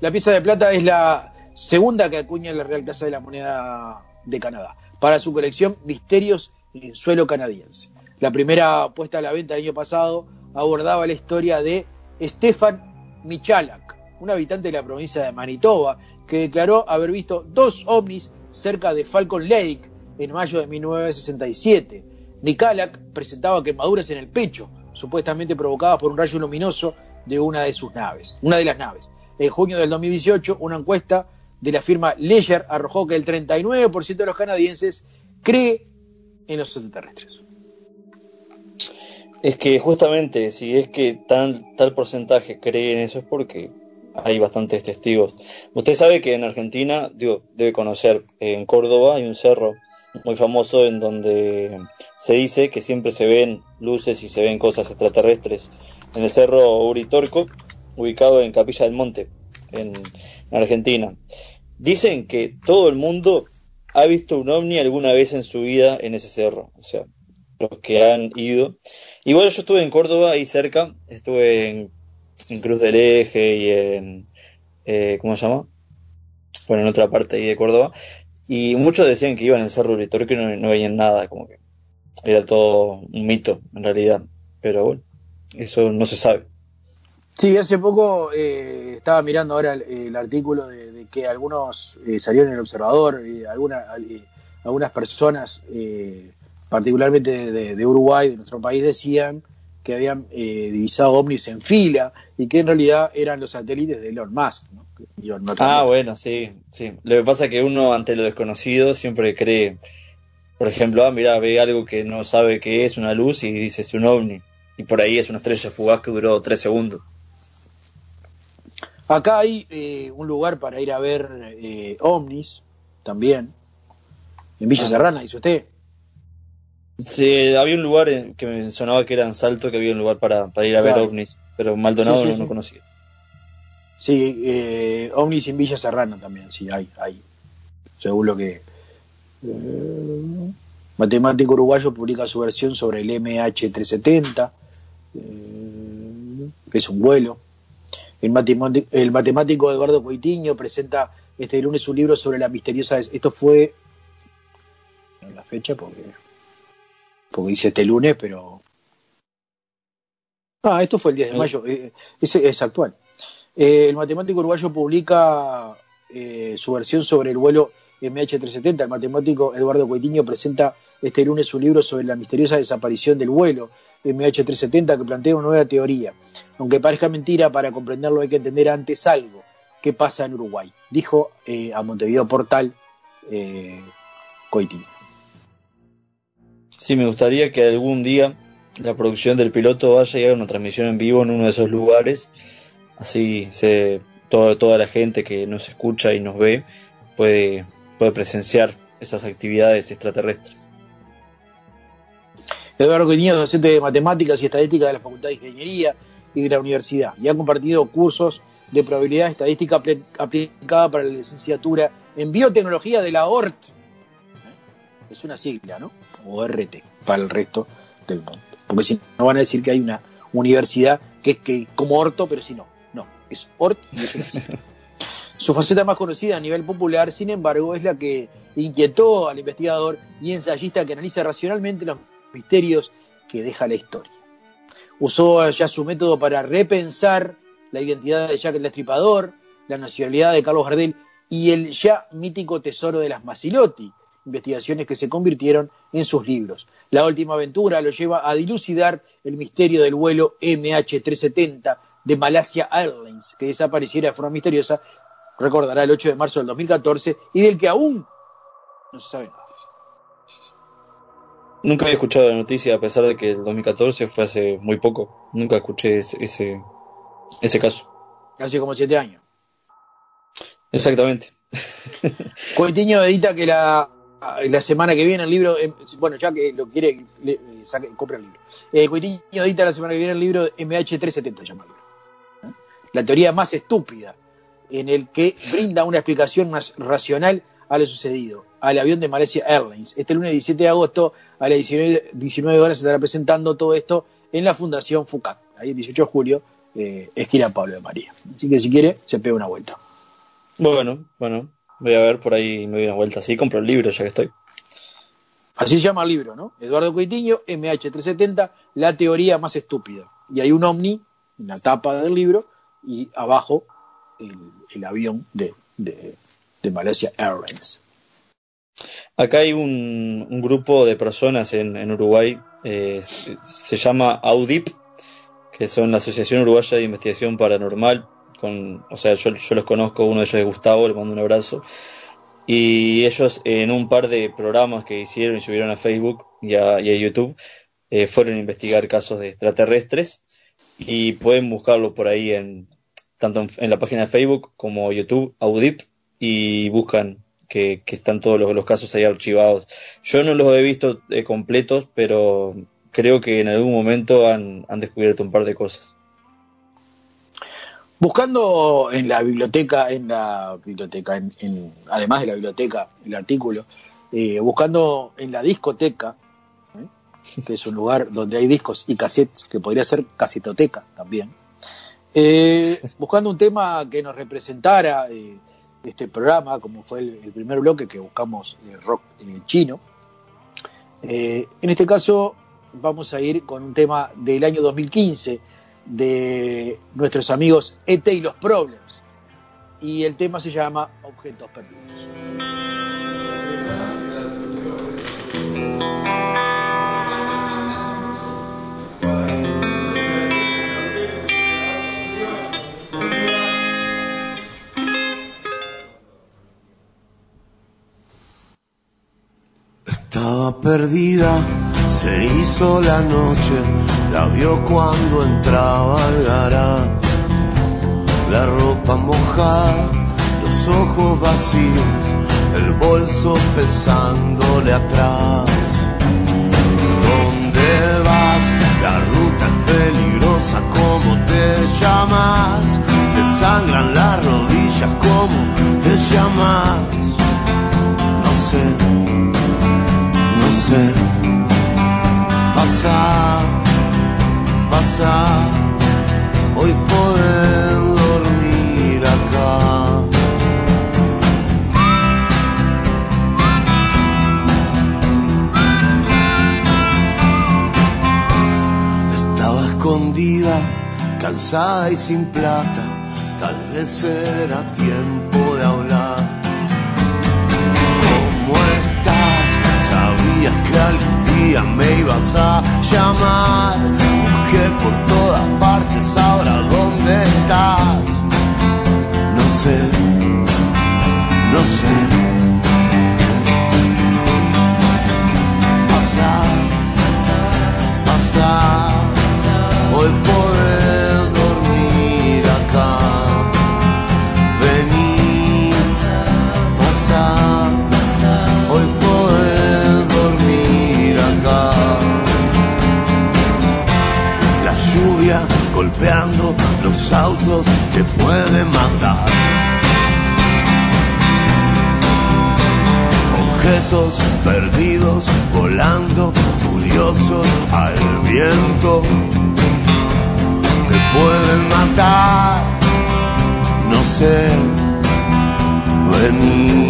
S6: La pieza de plata es la segunda que acuña la Real Casa de la Moneda de Canadá para su colección Misterios en suelo canadiense. La primera puesta a la venta el año pasado abordaba la historia de Stefan Michalak, un habitante de la provincia de Manitoba, que declaró haber visto dos ovnis cerca de Falcon Lake en mayo de 1967. Michalak presentaba quemaduras en el pecho, supuestamente provocadas por un rayo luminoso de una de sus naves, una de las naves. En junio del 2018, una encuesta de la firma Ledger arrojó que el 39% de los canadienses cree en los extraterrestres.
S9: Es que justamente si es que tal, tal porcentaje cree en eso es porque hay bastantes testigos. Usted sabe que en Argentina, digo, debe conocer, en Córdoba hay un cerro muy famoso en donde se dice que siempre se ven luces y se ven cosas extraterrestres. En el cerro Uritorco, ubicado en Capilla del Monte, en Argentina. Dicen que todo el mundo ha visto un ovni alguna vez en su vida en ese cerro. O sea, los que han ido. Igual yo estuve en Córdoba, ahí cerca, estuve en, en Cruz del Eje y en, eh, ¿cómo se llama? Bueno, en otra parte ahí de Córdoba. Y muchos decían que iban al Cerro Uritorco y no, no veían nada, como que era todo un mito en realidad. Pero bueno, eso no se sabe.
S6: Sí, hace poco eh, estaba mirando ahora el, artículo de, que algunos eh, salieron en el observador, eh, alguna- algunas personas, eh, particularmente de Uruguay, de nuestro país, decían que habían eh, divisado ovnis en fila y que en realidad eran los satélites de Elon Musk. ¿no?
S9: Ah,
S6: también.
S9: bueno, sí, sí. Lo que pasa es que uno ante lo desconocido siempre cree, por ejemplo, ah, mira, ve algo que no sabe qué es, una luz, y dice es un ovni. Y por ahí es una estrella fugaz que duró tres segundos.
S6: Acá hay eh, un lugar para ir a ver eh, ovnis también, en Villa
S9: Ah.
S6: Serrana, dice usted.
S9: Sí, había un lugar que me sonaba que era en Salto, que había un lugar para, para ir a ver ovnis, pero Maldonado
S6: Sí, sí,
S9: no, no conocía.
S6: Sí, eh, ovnis en Villa Serrana también, sí, hay, hay. Según lo que... eh, matemático uruguayo publica su versión sobre el MH370, eh, que es un vuelo. El, matemático, el matemático Eduardo Coitiño presenta este lunes un libro sobre la misteriosa... Esto fue... la fecha porque... Porque dice este lunes, pero... Ah, esto fue el 10 de mayo, eh, ese es actual. Eh, el matemático uruguayo publica eh, su versión sobre el vuelo MH370. El matemático Eduardo Coitiño presenta este lunes su libro sobre la misteriosa desaparición del vuelo MH370 que plantea una nueva teoría. Aunque parezca mentira, para comprenderlo hay que entender antes algo que pasa en Uruguay, dijo a Montevideo Portal Coitiño.
S9: Sí, me gustaría que algún día la producción del piloto vaya y haga una transmisión en vivo en uno de esos lugares. Así se, todo- toda la gente que nos escucha y nos ve puede, puede presenciar esas actividades extraterrestres.
S6: Eduardo Coitiño es docente de matemáticas y estadística de la Facultad de Ingeniería y de la universidad y ha compartido cursos de probabilidad estadística apl- aplicada para la licenciatura en biotecnología de la ORT. Es una sigla, ¿no? O RT, para el resto del mundo. Porque si no van a decir que hay una universidad que es que como orto, pero si no. No, es ORT y es una sigla. Su faceta más conocida a nivel popular, sin embargo, es la que inquietó al investigador y ensayista que analiza racionalmente los misterios que deja la historia. Usó ya su método para repensar la identidad de Jack el Destripador, la nacionalidad de Carlos Gardel y el ya mítico tesoro de las Masilotti, investigaciones que se convirtieron en sus libros. La última aventura lo lleva a dilucidar el misterio del vuelo MH370 de Malasia Airlines, que desapareciera de forma misteriosa, recordará el 8 de marzo del 2014, y del que aún no se sabe nada.
S9: Nunca había escuchado la noticia, a pesar de que el 2014 fue hace muy poco. Nunca escuché ese, ese, ese caso.
S6: Hace como siete años.
S9: Exactamente.
S6: Coitiño edita que la, la semana que viene el libro, eh, bueno, ya que lo quiere, le, saque, compra el libro. Eh, Coitiño edita la semana que viene el libro MH370, llama el libro. La teoría más estúpida, en el que brinda una explicación más racional a lo sucedido al avión de Malaysia Airlines. Este lunes 17 de agosto a las 19, 19 horas se estará presentando todo esto en la Fundación FUCAC. Ahí el 18 de julio, eh, esquina Pablo de María. Así que si quiere, se pega una vuelta.
S9: Bueno, bueno, voy a ver por ahí, me doy una vuelta. Sí, compro el libro ya que estoy.
S6: Así se llama el libro, ¿no? Eduardo Coitiño, MH370, la teoría más estúpida. Y hay un ovni en la tapa del libro y abajo el, el avión de, de, de Malaysia Airlines.
S9: Acá hay un, un grupo de personas en, en Uruguay, eh, se, se llama AUDIP, que son la Asociación Uruguaya de Investigación Paranormal. O sea, yo, los conozco, uno de ellos es Gustavo, le mando un abrazo. Y ellos en un par de programas que hicieron y subieron a Facebook y a, YouTube, eh, fueron a investigar casos de extraterrestres y pueden buscarlo por ahí en tanto en, la página de Facebook como YouTube, Audip, y buscan que, están todos los, casos ahí archivados. Yo no los he visto eh, completos, pero creo que en algún momento han descubierto un par de cosas.
S6: Buscando en la biblioteca, en la biblioteca, en, en, además de la biblioteca, el artículo, eh, buscando en la discoteca, ¿eh? que es un lugar donde hay discos y cassettes, que podría ser casetoteca también, eh, buscando un tema que nos representara este programa, como fue el, el primer bloque que buscamos rock chino. en este caso vamos a ir con un tema del año 2015 de nuestros amigos ET y los Problems. Y el tema se llama Objetos Perdidos.
S12: Estaba perdida, se hizo la noche, la vio cuando entraba al garage. La ropa mojada, los ojos vacíos, el bolso pesándole atrás. ¿Dónde vas? La ruta es peligrosa, ¿cómo te llamas? Te sangran las rodillas, ¿cómo te llamas? No sé no sé. Pasa, hoy poder dormir acá. Estaba escondida, cansada y sin plata, tal vez era tiempo de hablar. ¿Cómo estás? Sabías que algún día me ibas a llamar. Busqué por todas partes, ahora dónde estás. No sé, no sé. Pasa, pasa. Hoy poder golpeando los autos te puede matar. Objetos perdidos volando furiosos al viento te pueden matar. No sé,
S13: Vení.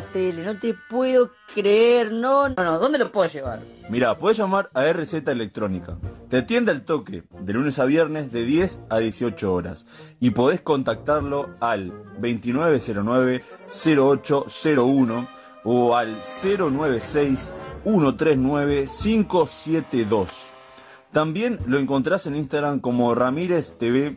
S14: Tele, no te puedo creer, no, no, no, ¿dónde lo puedo llevar?
S15: Mira, puedes llamar a RZ Electrónica. Te atiende al toque, de lunes a viernes de 10 a 18 horas. Y podés contactarlo al 2909-0801 o al 096-139-572. También lo encontrás en Instagram como Ramírez TV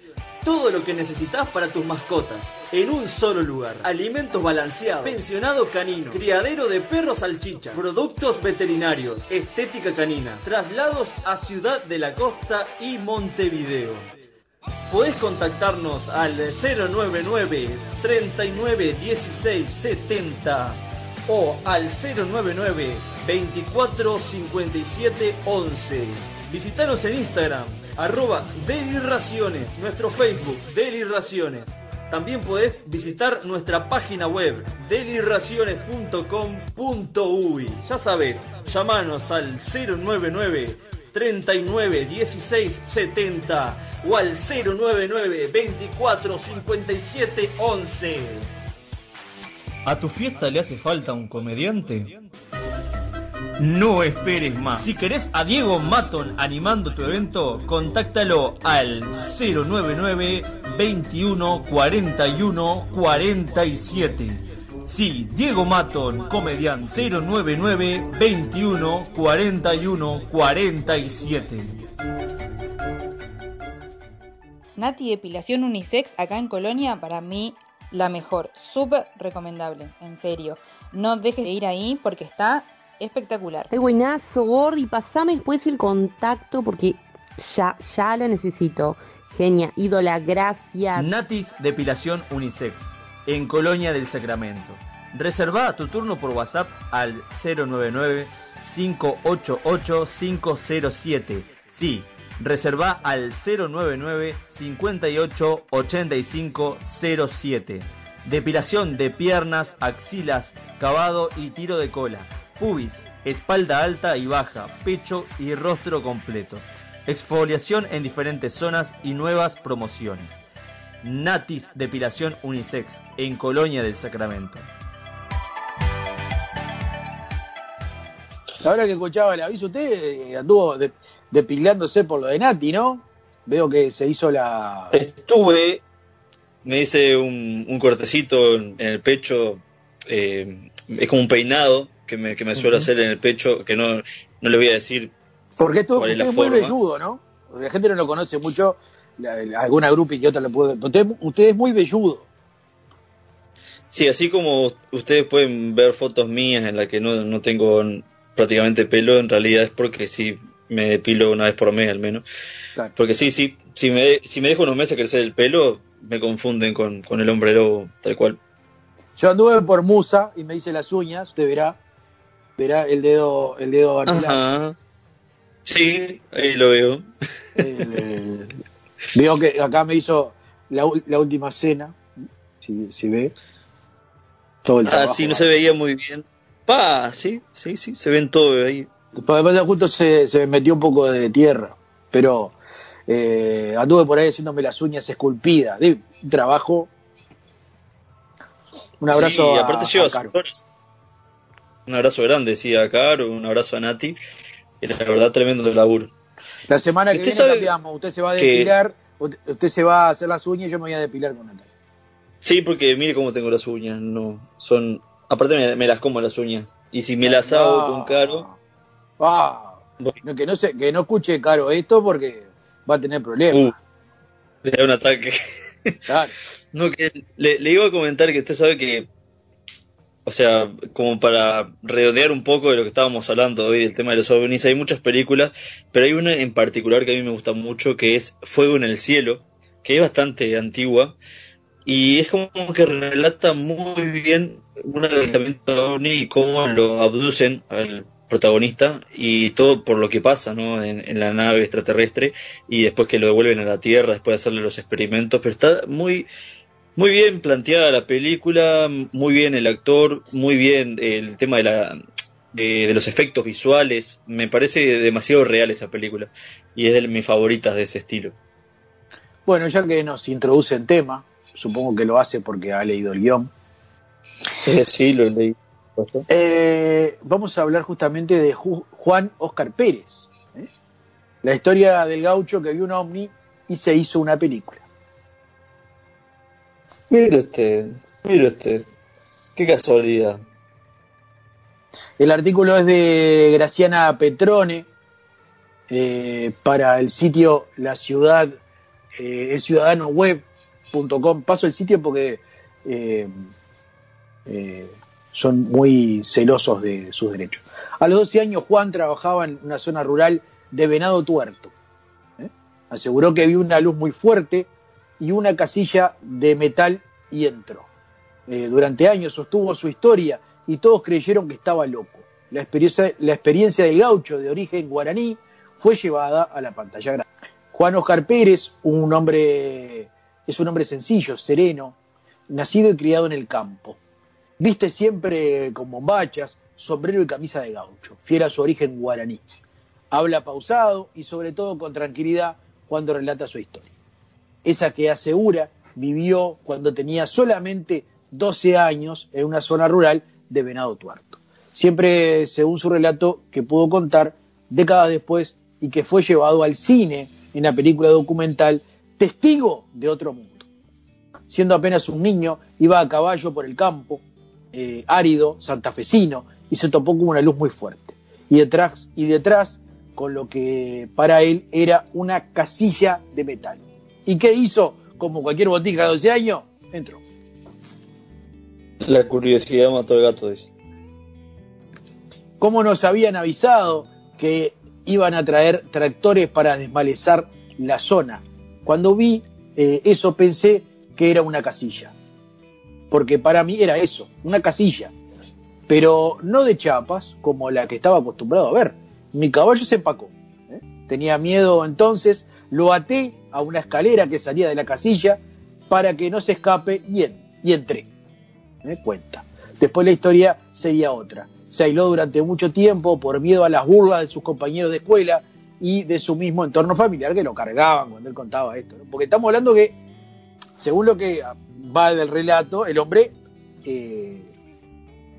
S9: Todo lo que necesitas para tus mascotas, en un solo lugar. Alimentos balanceados, pensionado canino, criadero de perros salchichas, productos veterinarios, estética canina, traslados a Ciudad de la Costa y Montevideo. Podés contactarnos al 099 39 16 70 o al 099 24 57 11. Visitanos en Instagram, arroba Delirraciones, nuestro Facebook, Delirraciones. También podés visitar nuestra página web, delirraciones.com.uy. Ya sabes, llamanos al 099 39 16 70 o al 099 24 57 11. ¿A tu fiesta le hace falta un comediante? No esperes más. Si querés a Diego Maton animando tu evento, contáctalo al 099 21 41 47. Sí, Diego Maton, comediante 099 21 41 47.
S16: Nati Depilación Unisex acá en Colonia, para mí la mejor. Súper recomendable, en serio. No dejes de ir ahí porque está espectacular.
S17: Ay, buenazo, Gordi, pasame después el contacto porque ya, ya la necesito. Genia, ídola, gracias.
S9: Natis Depilación Unisex, en Colonia del Sacramento. Reserva tu turno por WhatsApp al 099-588-507. Sí, reserva al 099-588507. Depilación de piernas, axilas, cavado y tiro de cola. Pubis, espalda alta y baja, pecho y rostro completo. Exfoliación en diferentes zonas y nuevas promociones. Natis Depilación Unisex en Colonia del Sacramento.
S6: Ahora que escuchaba el aviso, usted eh, anduvo de- depilándose por lo de Nati, ¿no? Veo que se hizo la.
S18: Estuve, me hice un, un cortecito en, en el pecho, eh, es como un peinado que me, que me suelo hacer en el pecho, que no, no le voy a decir
S6: Porque
S18: es
S6: usted es muy velludo, ¿no? La gente no lo conoce mucho, la- la- alguna grupi que otra lo puede. Usted, usted es muy velludo.
S9: Sí, así como ustedes pueden ver fotos mías en las que no, no tengo prácticamente pelo, en realidad es porque sí me depilo una vez por mes al menos. Porque sí, sí, si me, si me dejo unos meses crecer el pelo, me confunden con, con el hombre lobo, tal cual.
S6: Yo anduve por Musa y me hice las uñas, usted verá, verá el dedo, el dedo anular.
S9: Ajá. Sí, ahí lo veo.
S6: El- veo que acá me hizo la, la última cena, si, si ve. Todo el
S9: Ah, sí, no se veía muy bien. Pa, sí, sí, sí, se ven todo ahí.
S6: Después justo se, se me metió un poco de tierra, pero eh, anduve por ahí haciéndome las uñas esculpidas. De trabajo. Un abrazo
S9: Sí, aparte
S6: a
S9: lleva
S6: Caro.
S9: sus horas. Un abrazo grande, sí, a Caro, un abrazo a Nati. Y la verdad, tremendo de laburo.
S6: La semana que
S9: ¿Usted
S6: viene cambiamos. Usted se va a depilar, usted usted se va a hacer las uñas y yo me voy a depilar con Natalia.
S9: Sí, porque mire cómo tengo las uñas, no, son... Aparte me, me las como las uñas. Y si me las hago
S6: Ah.
S9: con Caro,
S6: Ah, que, no se, que no escuche Caro esto porque va a tener problemas.
S9: uh, le da un ataque.
S6: Claro.
S9: No, que le, le iba a comentar que usted sabe que, o sea, como para redondear un poco de lo que estábamos hablando hoy del tema de los ovnis, hay muchas películas, pero hay una en particular que a mí me gusta mucho, que es Fuego en el Cielo, que es bastante antigua, y es como que relata muy bien un avistamiento ovni y cómo lo abducen al protagonista y todo por lo que pasa ¿no? en, en la nave extraterrestre y después que lo devuelven a la Tierra después de hacerle los experimentos, pero está muy muy bien planteada la película, muy bien el actor, muy bien el tema de la de, de los efectos visuales, me parece demasiado real esa película y es de mis favoritas de ese estilo.
S6: Bueno, ya que nos introduce en tema, supongo que lo hace porque ha leído el guion.
S9: Eh, sí, lo leí.
S6: Eh, vamos a hablar justamente de Ju- Juan Oscar Pérez. ¿eh? La historia del gaucho que vio un ovni y se hizo una película.
S9: Mire usted, mire usted, qué casualidad.
S6: El artículo es de Graciana Petrone eh, para el sitio La Ciudad, eh, el. Paso el sitio porque eh, eh, son muy celosos de sus derechos. A los 12 años Juan trabajaba en una zona rural de Venado Tuerto. Aseguró que vio una luz muy fuerte y una casilla de metal y entró. Eh, durante años sostuvo su historia y todos creyeron que estaba loco. La experiencia, la experiencia del gaucho de origen guaraní fue llevada a la pantalla grande. Juan Oscar Pérez, un hombre, es un hombre sencillo, sereno, nacido y criado en el campo. Viste siempre con bombachas, sombrero y camisa de gaucho, fiel a su origen guaraní. Habla pausado y sobre todo con tranquilidad cuando relata su historia. Esa que asegura vivió cuando tenía solamente 12 años en una zona rural de Venado Tuerto. Siempre según su relato que pudo contar décadas después y que fue llevado al cine en la película documental Testigo de otro mundo. Siendo apenas un niño, iba a caballo por el campo, eh, árido, santafesino, y se topó con una luz muy fuerte. Y detrás, y detrás, con lo que para él era una casilla de metal. ¿Y qué hizo? Como cualquier botica de 12 años, entró.
S9: La curiosidad mató al gato, dice.
S6: ¿Cómo nos habían avisado que iban a traer tractores para desmalezar la zona? Cuando vi eh, eso pensé que era una casilla. Porque para mí era eso, una casilla. Pero no de chapas, como la que estaba acostumbrado a ver. Mi caballo se empacó. ¿eh? Tenía miedo entonces, lo até a una escalera que salía de la casilla para que no se escape y, y entré. Me cuenta. Después la historia sería otra. Se aisló durante mucho tiempo por miedo a las burlas de sus compañeros de escuela y de su mismo entorno familiar que lo cargaban cuando él contaba esto. Porque estamos hablando que, según lo que va del relato, el hombre eh,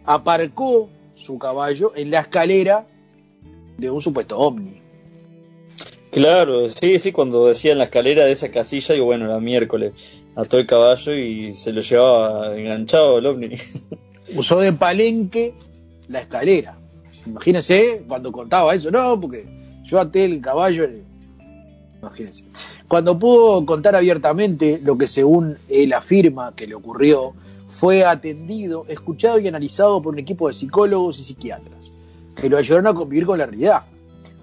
S6: aparcó su caballo en la escalera de un supuesto ovni.
S9: Claro, sí, sí, cuando decía en la escalera de esa casilla, digo, bueno, era miércoles, ató el caballo y se lo llevaba enganchado el ovni.
S6: Usó de palenque la escalera. Imagínense cuando contaba eso, no, porque yo até el caballo. en- Imagínense. Cuando pudo contar abiertamente lo que según él afirma que le ocurrió, fue atendido, escuchado y analizado por un equipo de psicólogos y psiquiatras que lo ayudaron a convivir con la realidad.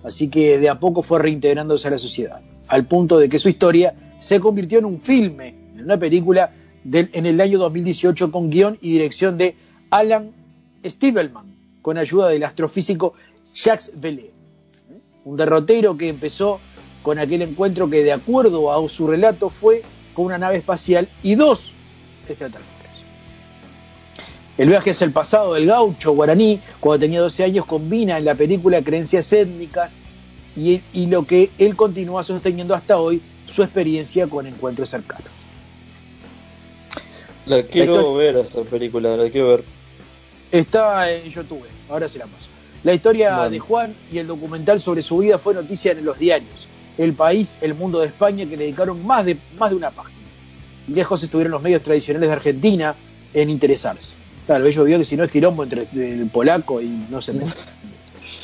S6: Así que de a poco fue reintegrándose a la sociedad, al punto de que su historia se convirtió en un filme, en una película en el año 2018 con guion y dirección de Alan Stiebelman, con ayuda del astrofísico Jacques Vallée. Un derrotero que empezó con aquel encuentro que, de acuerdo a su relato, fue con una nave espacial y dos extraterrestres. El viaje hacia el pasado del gaucho guaraní, cuando tenía 12 años, combina en la película creencias étnicas y, y lo que él continúa sosteniendo hasta hoy, su experiencia con encuentros cercanos.
S9: La quiero ver esa película, la quiero ver.
S6: Está en YouTube, ahora se la paso. La historia
S9: Bueno.
S6: de Juan y el documental sobre su vida fue noticia en los diarios. El País, El Mundo de España, que le dedicaron más de, más de una página. Lejos estuvieron los medios tradicionales de Argentina en interesarse. Claro, ellos vio que si no es quilombo entre el polaco y no se mete.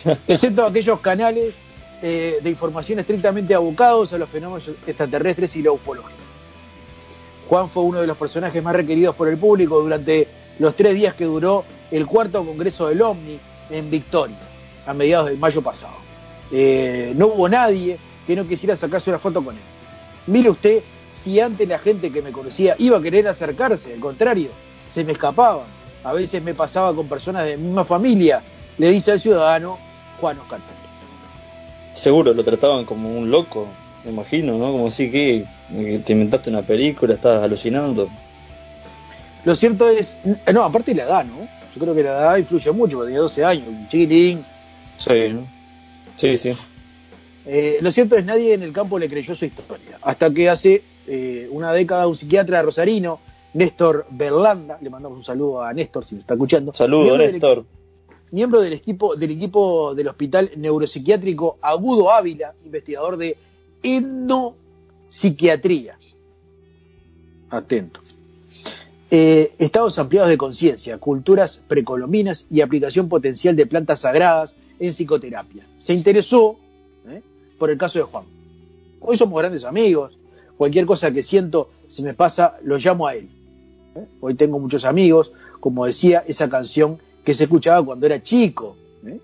S6: Excepto aquellos canales eh, de información estrictamente abocados a los fenómenos extraterrestres y la ufología. Juan fue uno de los personajes más requeridos por el público durante los tres días que duró el cuarto congreso del OVNI en Victoria, a mediados de mayo pasado. Eh, no hubo nadie que no quisiera sacarse una foto con él. Mire usted si antes la gente que me conocía iba a querer acercarse, al contrario, se me escapaban. A veces me pasaba con personas de mi misma familia, le dice al ciudadano Juan Oscar Pérez.
S9: Seguro, lo trataban como un loco, me imagino, ¿no? Como si que que te inventaste una película, estabas alucinando.
S6: Lo cierto es, no, aparte la edad, ¿no? Yo creo que la edad influye mucho, porque tenía 12 años, un chiquitín.
S9: Sí, ¿no? sí, sí.
S6: Eh, lo cierto es nadie en el campo le creyó su historia, hasta que hace eh, una década un psiquiatra rosarino, Néstor Berlanda, le mandamos un saludo a Néstor si me está escuchando.
S9: Saludos,
S6: miembro del-
S9: Néstor.
S6: miembro del equipo, del equipo del Hospital Neuropsiquiátrico Agudo Ávila, investigador de etnopsiquiatría. Atento. Eh, estados ampliados de conciencia, culturas precolombinas y aplicación potencial de plantas sagradas en psicoterapia. Se interesó ¿eh? por el caso de Juan. Hoy somos grandes amigos. Cualquier cosa que siento, se me pasa, lo llamo a él. Hoy tengo muchos amigos, como decía esa canción que se escuchaba cuando era chico. ¿eh?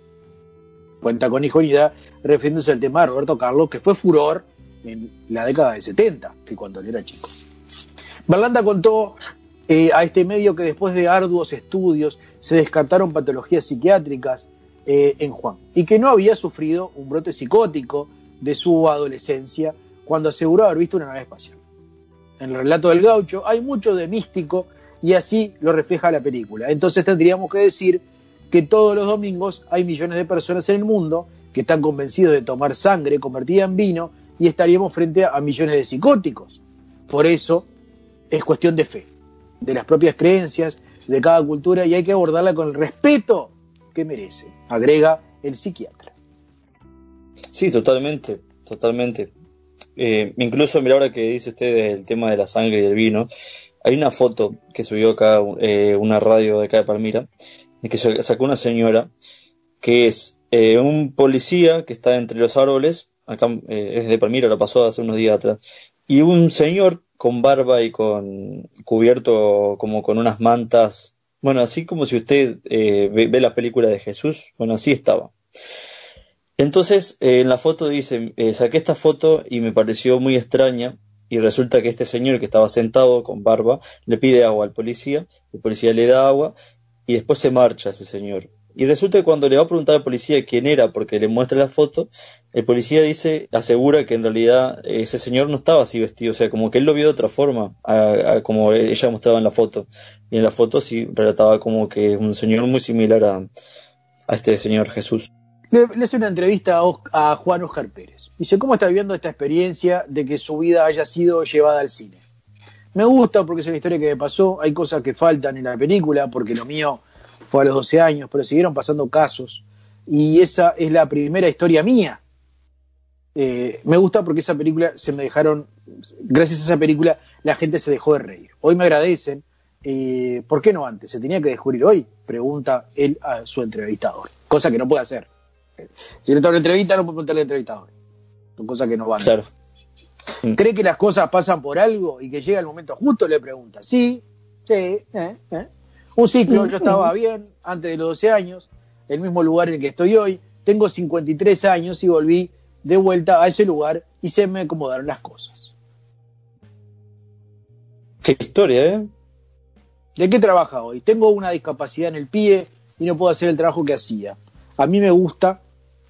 S6: Cuenta con ironía, refiriéndose al tema de Roberto Carlos, que fue furor en la década de 70, que cuando él era chico. Berlanda contó eh, a este medio que después de arduos estudios se descartaron patologías psiquiátricas eh, en Juan y que no había sufrido un brote psicótico de su adolescencia cuando aseguró haber visto una nave espacial. En el relato del gaucho hay mucho de místico y así lo refleja la película. Entonces tendríamos que decir que todos los domingos hay millones de personas en el mundo que están convencidos de tomar sangre convertida en vino y estaríamos frente a millones de psicóticos. Por eso es cuestión de fe, de las propias creencias de cada cultura y hay que abordarla con el respeto que merece, agrega el psiquiatra.
S9: Sí, totalmente, totalmente. Eh, incluso, mira, ahora que dice usted del tema de la sangre y el vino, hay una foto que subió acá eh, una radio de acá de Palmira, que sacó una señora que es eh, un policía que está entre los árboles, acá eh, es de Palmira, la pasó hace unos días atrás, y un señor con barba y con cubierto como con unas mantas, bueno, así como si usted ve, ve la película de Jesús, bueno, así estaba. Entonces, eh, en la foto dice, eh, saqué esta foto y me pareció muy extraña y resulta que este señor que estaba sentado con barba le pide agua al policía, el policía le da agua y después se marcha ese señor. Y resulta que cuando le va a preguntar al policía quién era porque le muestra la foto, el policía dice, asegura que en realidad eh, ese señor no estaba así vestido, o sea, como que él lo vio de otra forma, como ella mostraba en la foto. Y en la foto sí relataba como que un señor muy similar a, a este señor Jesús.
S6: Le, hace una entrevista a Juan Oscar Pérez. Dice, ¿cómo está viviendo esta experiencia de que su vida haya sido llevada al cine? Me gusta porque es una historia que me pasó, hay cosas que faltan en la película, porque lo mío fue a los 12 años, pero siguieron pasando casos. Y esa es la primera historia mía. Eh, me gusta porque esa película se me dejaron, gracias a esa película, la gente se dejó de reír. Hoy me agradecen. eh, ¿Por qué no antes? ¿Se tenía que descubrir hoy? Pregunta él a su entrevistador. Cosa que no puede hacer. Si le toca una entrevista, no puede preguntarle al entrevistador. Son cosas que no van.
S9: Mm.
S6: ¿Cree que las cosas pasan por algo y que llega el momento justo? Le pregunta. Sí, Sí, eh, eh. Un ciclo, yo estaba bien antes de los 12 años, el mismo lugar en el que estoy hoy. Tengo 53 años y volví de vuelta a ese lugar y se me acomodaron las cosas.
S9: Qué historia, ¿eh?
S6: ¿De qué trabaja hoy? Tengo una discapacidad en el pie y no puedo hacer el trabajo que hacía. A mí me gusta,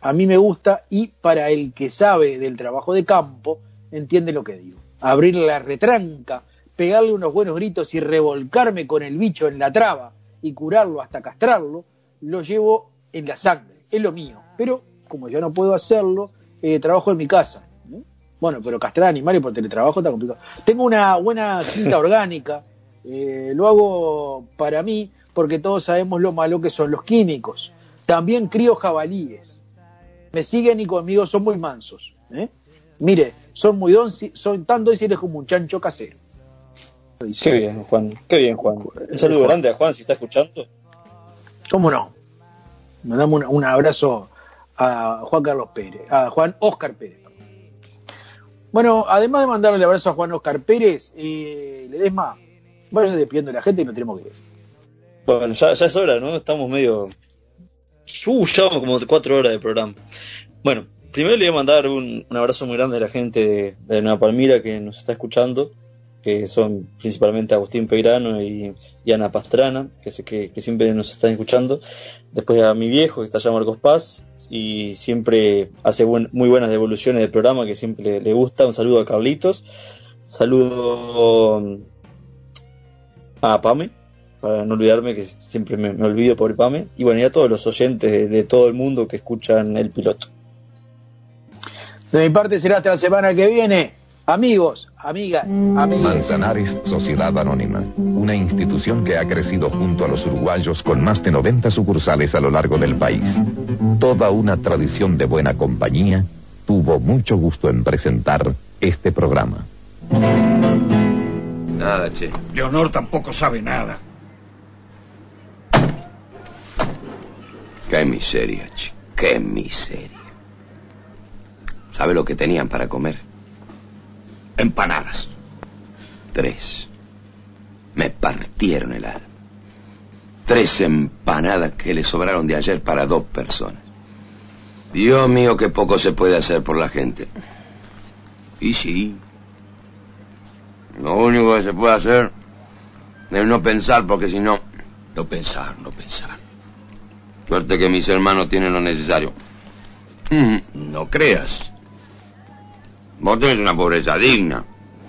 S6: a mí me gusta y para el que sabe del trabajo de campo, entiende lo que digo. Abrir la retranca, pegarle unos buenos gritos y revolcarme con el bicho en la traba y curarlo hasta castrarlo, lo llevo en la sangre, es lo mío. Pero como yo no puedo hacerlo, eh, trabajo en mi casa. ¿no? Bueno, pero castrar animales por teletrabajo está complicado. Tengo una buena quinta orgánica, eh, lo hago para mí porque todos sabemos lo malo que son los químicos. También crío jabalíes. Me siguen y conmigo son muy mansos. ¿eh? Mire, son muy donci- son tan dóciles como un chancho casero.
S9: Qué bien, Juan. Qué bien, Juan. Un saludo grande a Juan si está escuchando.
S6: ¿Cómo no? Mandamos un, un abrazo a Juan Carlos Pérez, a Juan Oscar Pérez. Bueno, además de mandarle el abrazo a Juan Oscar Pérez, eh, Ledesma, vaya despidiendo a la gente y nos tenemos que ir.
S9: Bueno, ya, ya es hora, ¿no? Estamos medio. Uh, ya como cuatro horas de programa. Bueno, primero le voy a mandar un, un abrazo muy grande a la gente de, de Nueva Palmira que nos está escuchando, que son principalmente Agustín Peirano y, Ana Pastrana, que sé que, que siempre nos están escuchando. Después a mi viejo, que está allá Marcos Paz, y siempre hace buen- muy buenas devoluciones del programa, que siempre le, le gusta. Un saludo a Carlitos. Saludo um, a Pame, para no olvidarme que siempre me, me olvido por Pame. Y bueno, y a todos los oyentes de, de todo el mundo que escuchan el piloto.
S6: De mi parte será hasta la semana que viene. Amigos, amigas, amigos.
S19: Manzanares Sociedad Anónima, una institución que ha crecido junto a los uruguayos con más de 90 sucursales a lo largo del país. Toda una tradición de buena compañía, tuvo mucho gusto en presentar este programa.
S2: Nada, che.
S20: Leonor tampoco sabe nada.
S2: Qué miseria, che. Qué miseria. ¿Sabe lo que tenían para comer?
S20: Empanadas.
S2: Tres. Me partieron el alma. Tres empanadas que le sobraron de ayer para dos personas. Dios mío, qué poco se puede hacer por la gente. Y sí. Lo único que se puede hacer es no pensar, porque si no...
S20: No pensar, no pensar.
S2: Suerte que mis hermanos tienen lo necesario. Mm,
S20: No creas.
S2: Vos tenés una pobreza digna.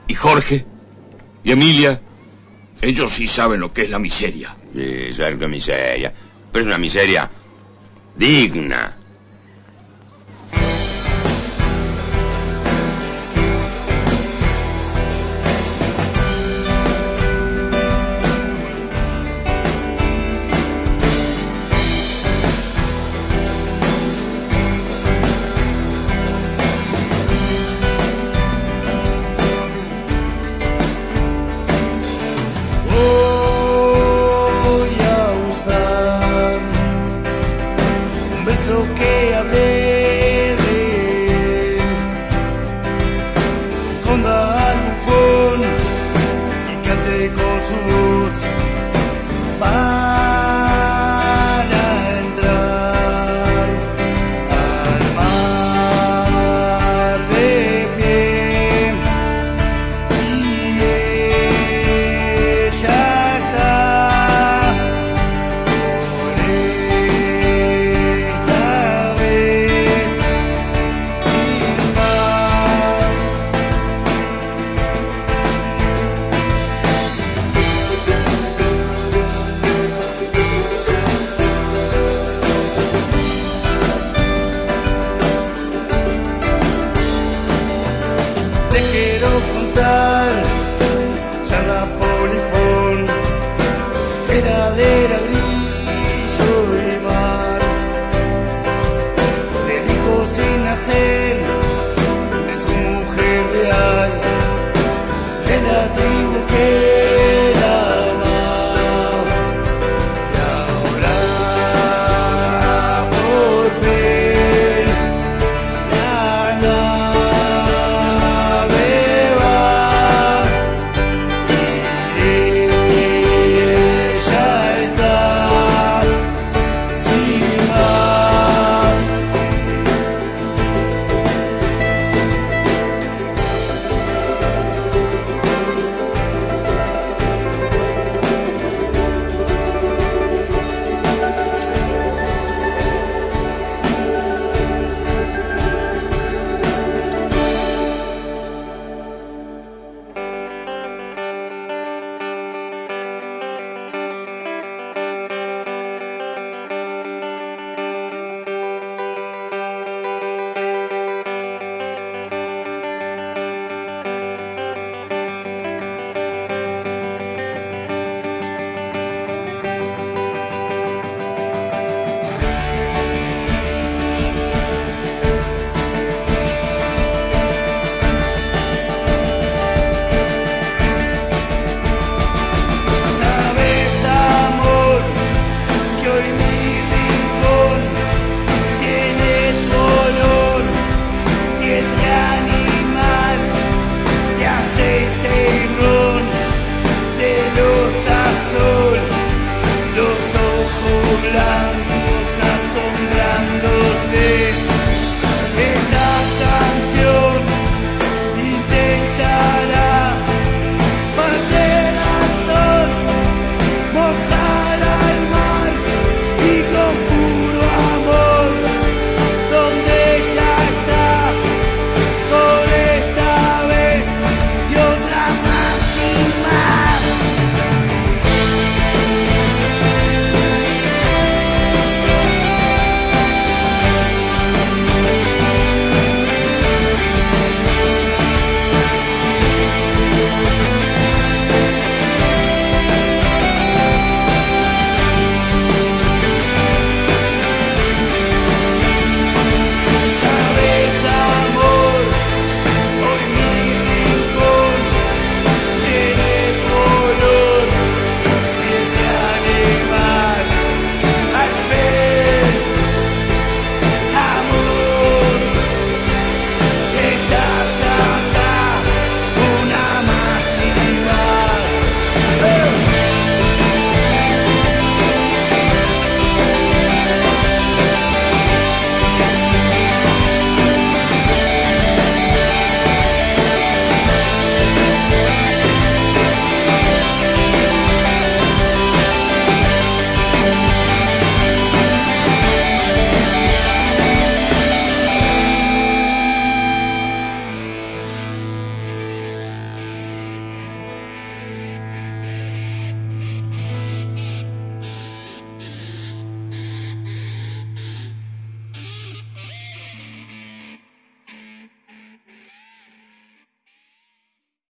S20: ¿Y Jorge? ¿Y Emilia? Ellos sí saben lo que es la miseria.
S2: Sí, saben que miseria. Pero es una miseria digna.
S12: fiquei a ver.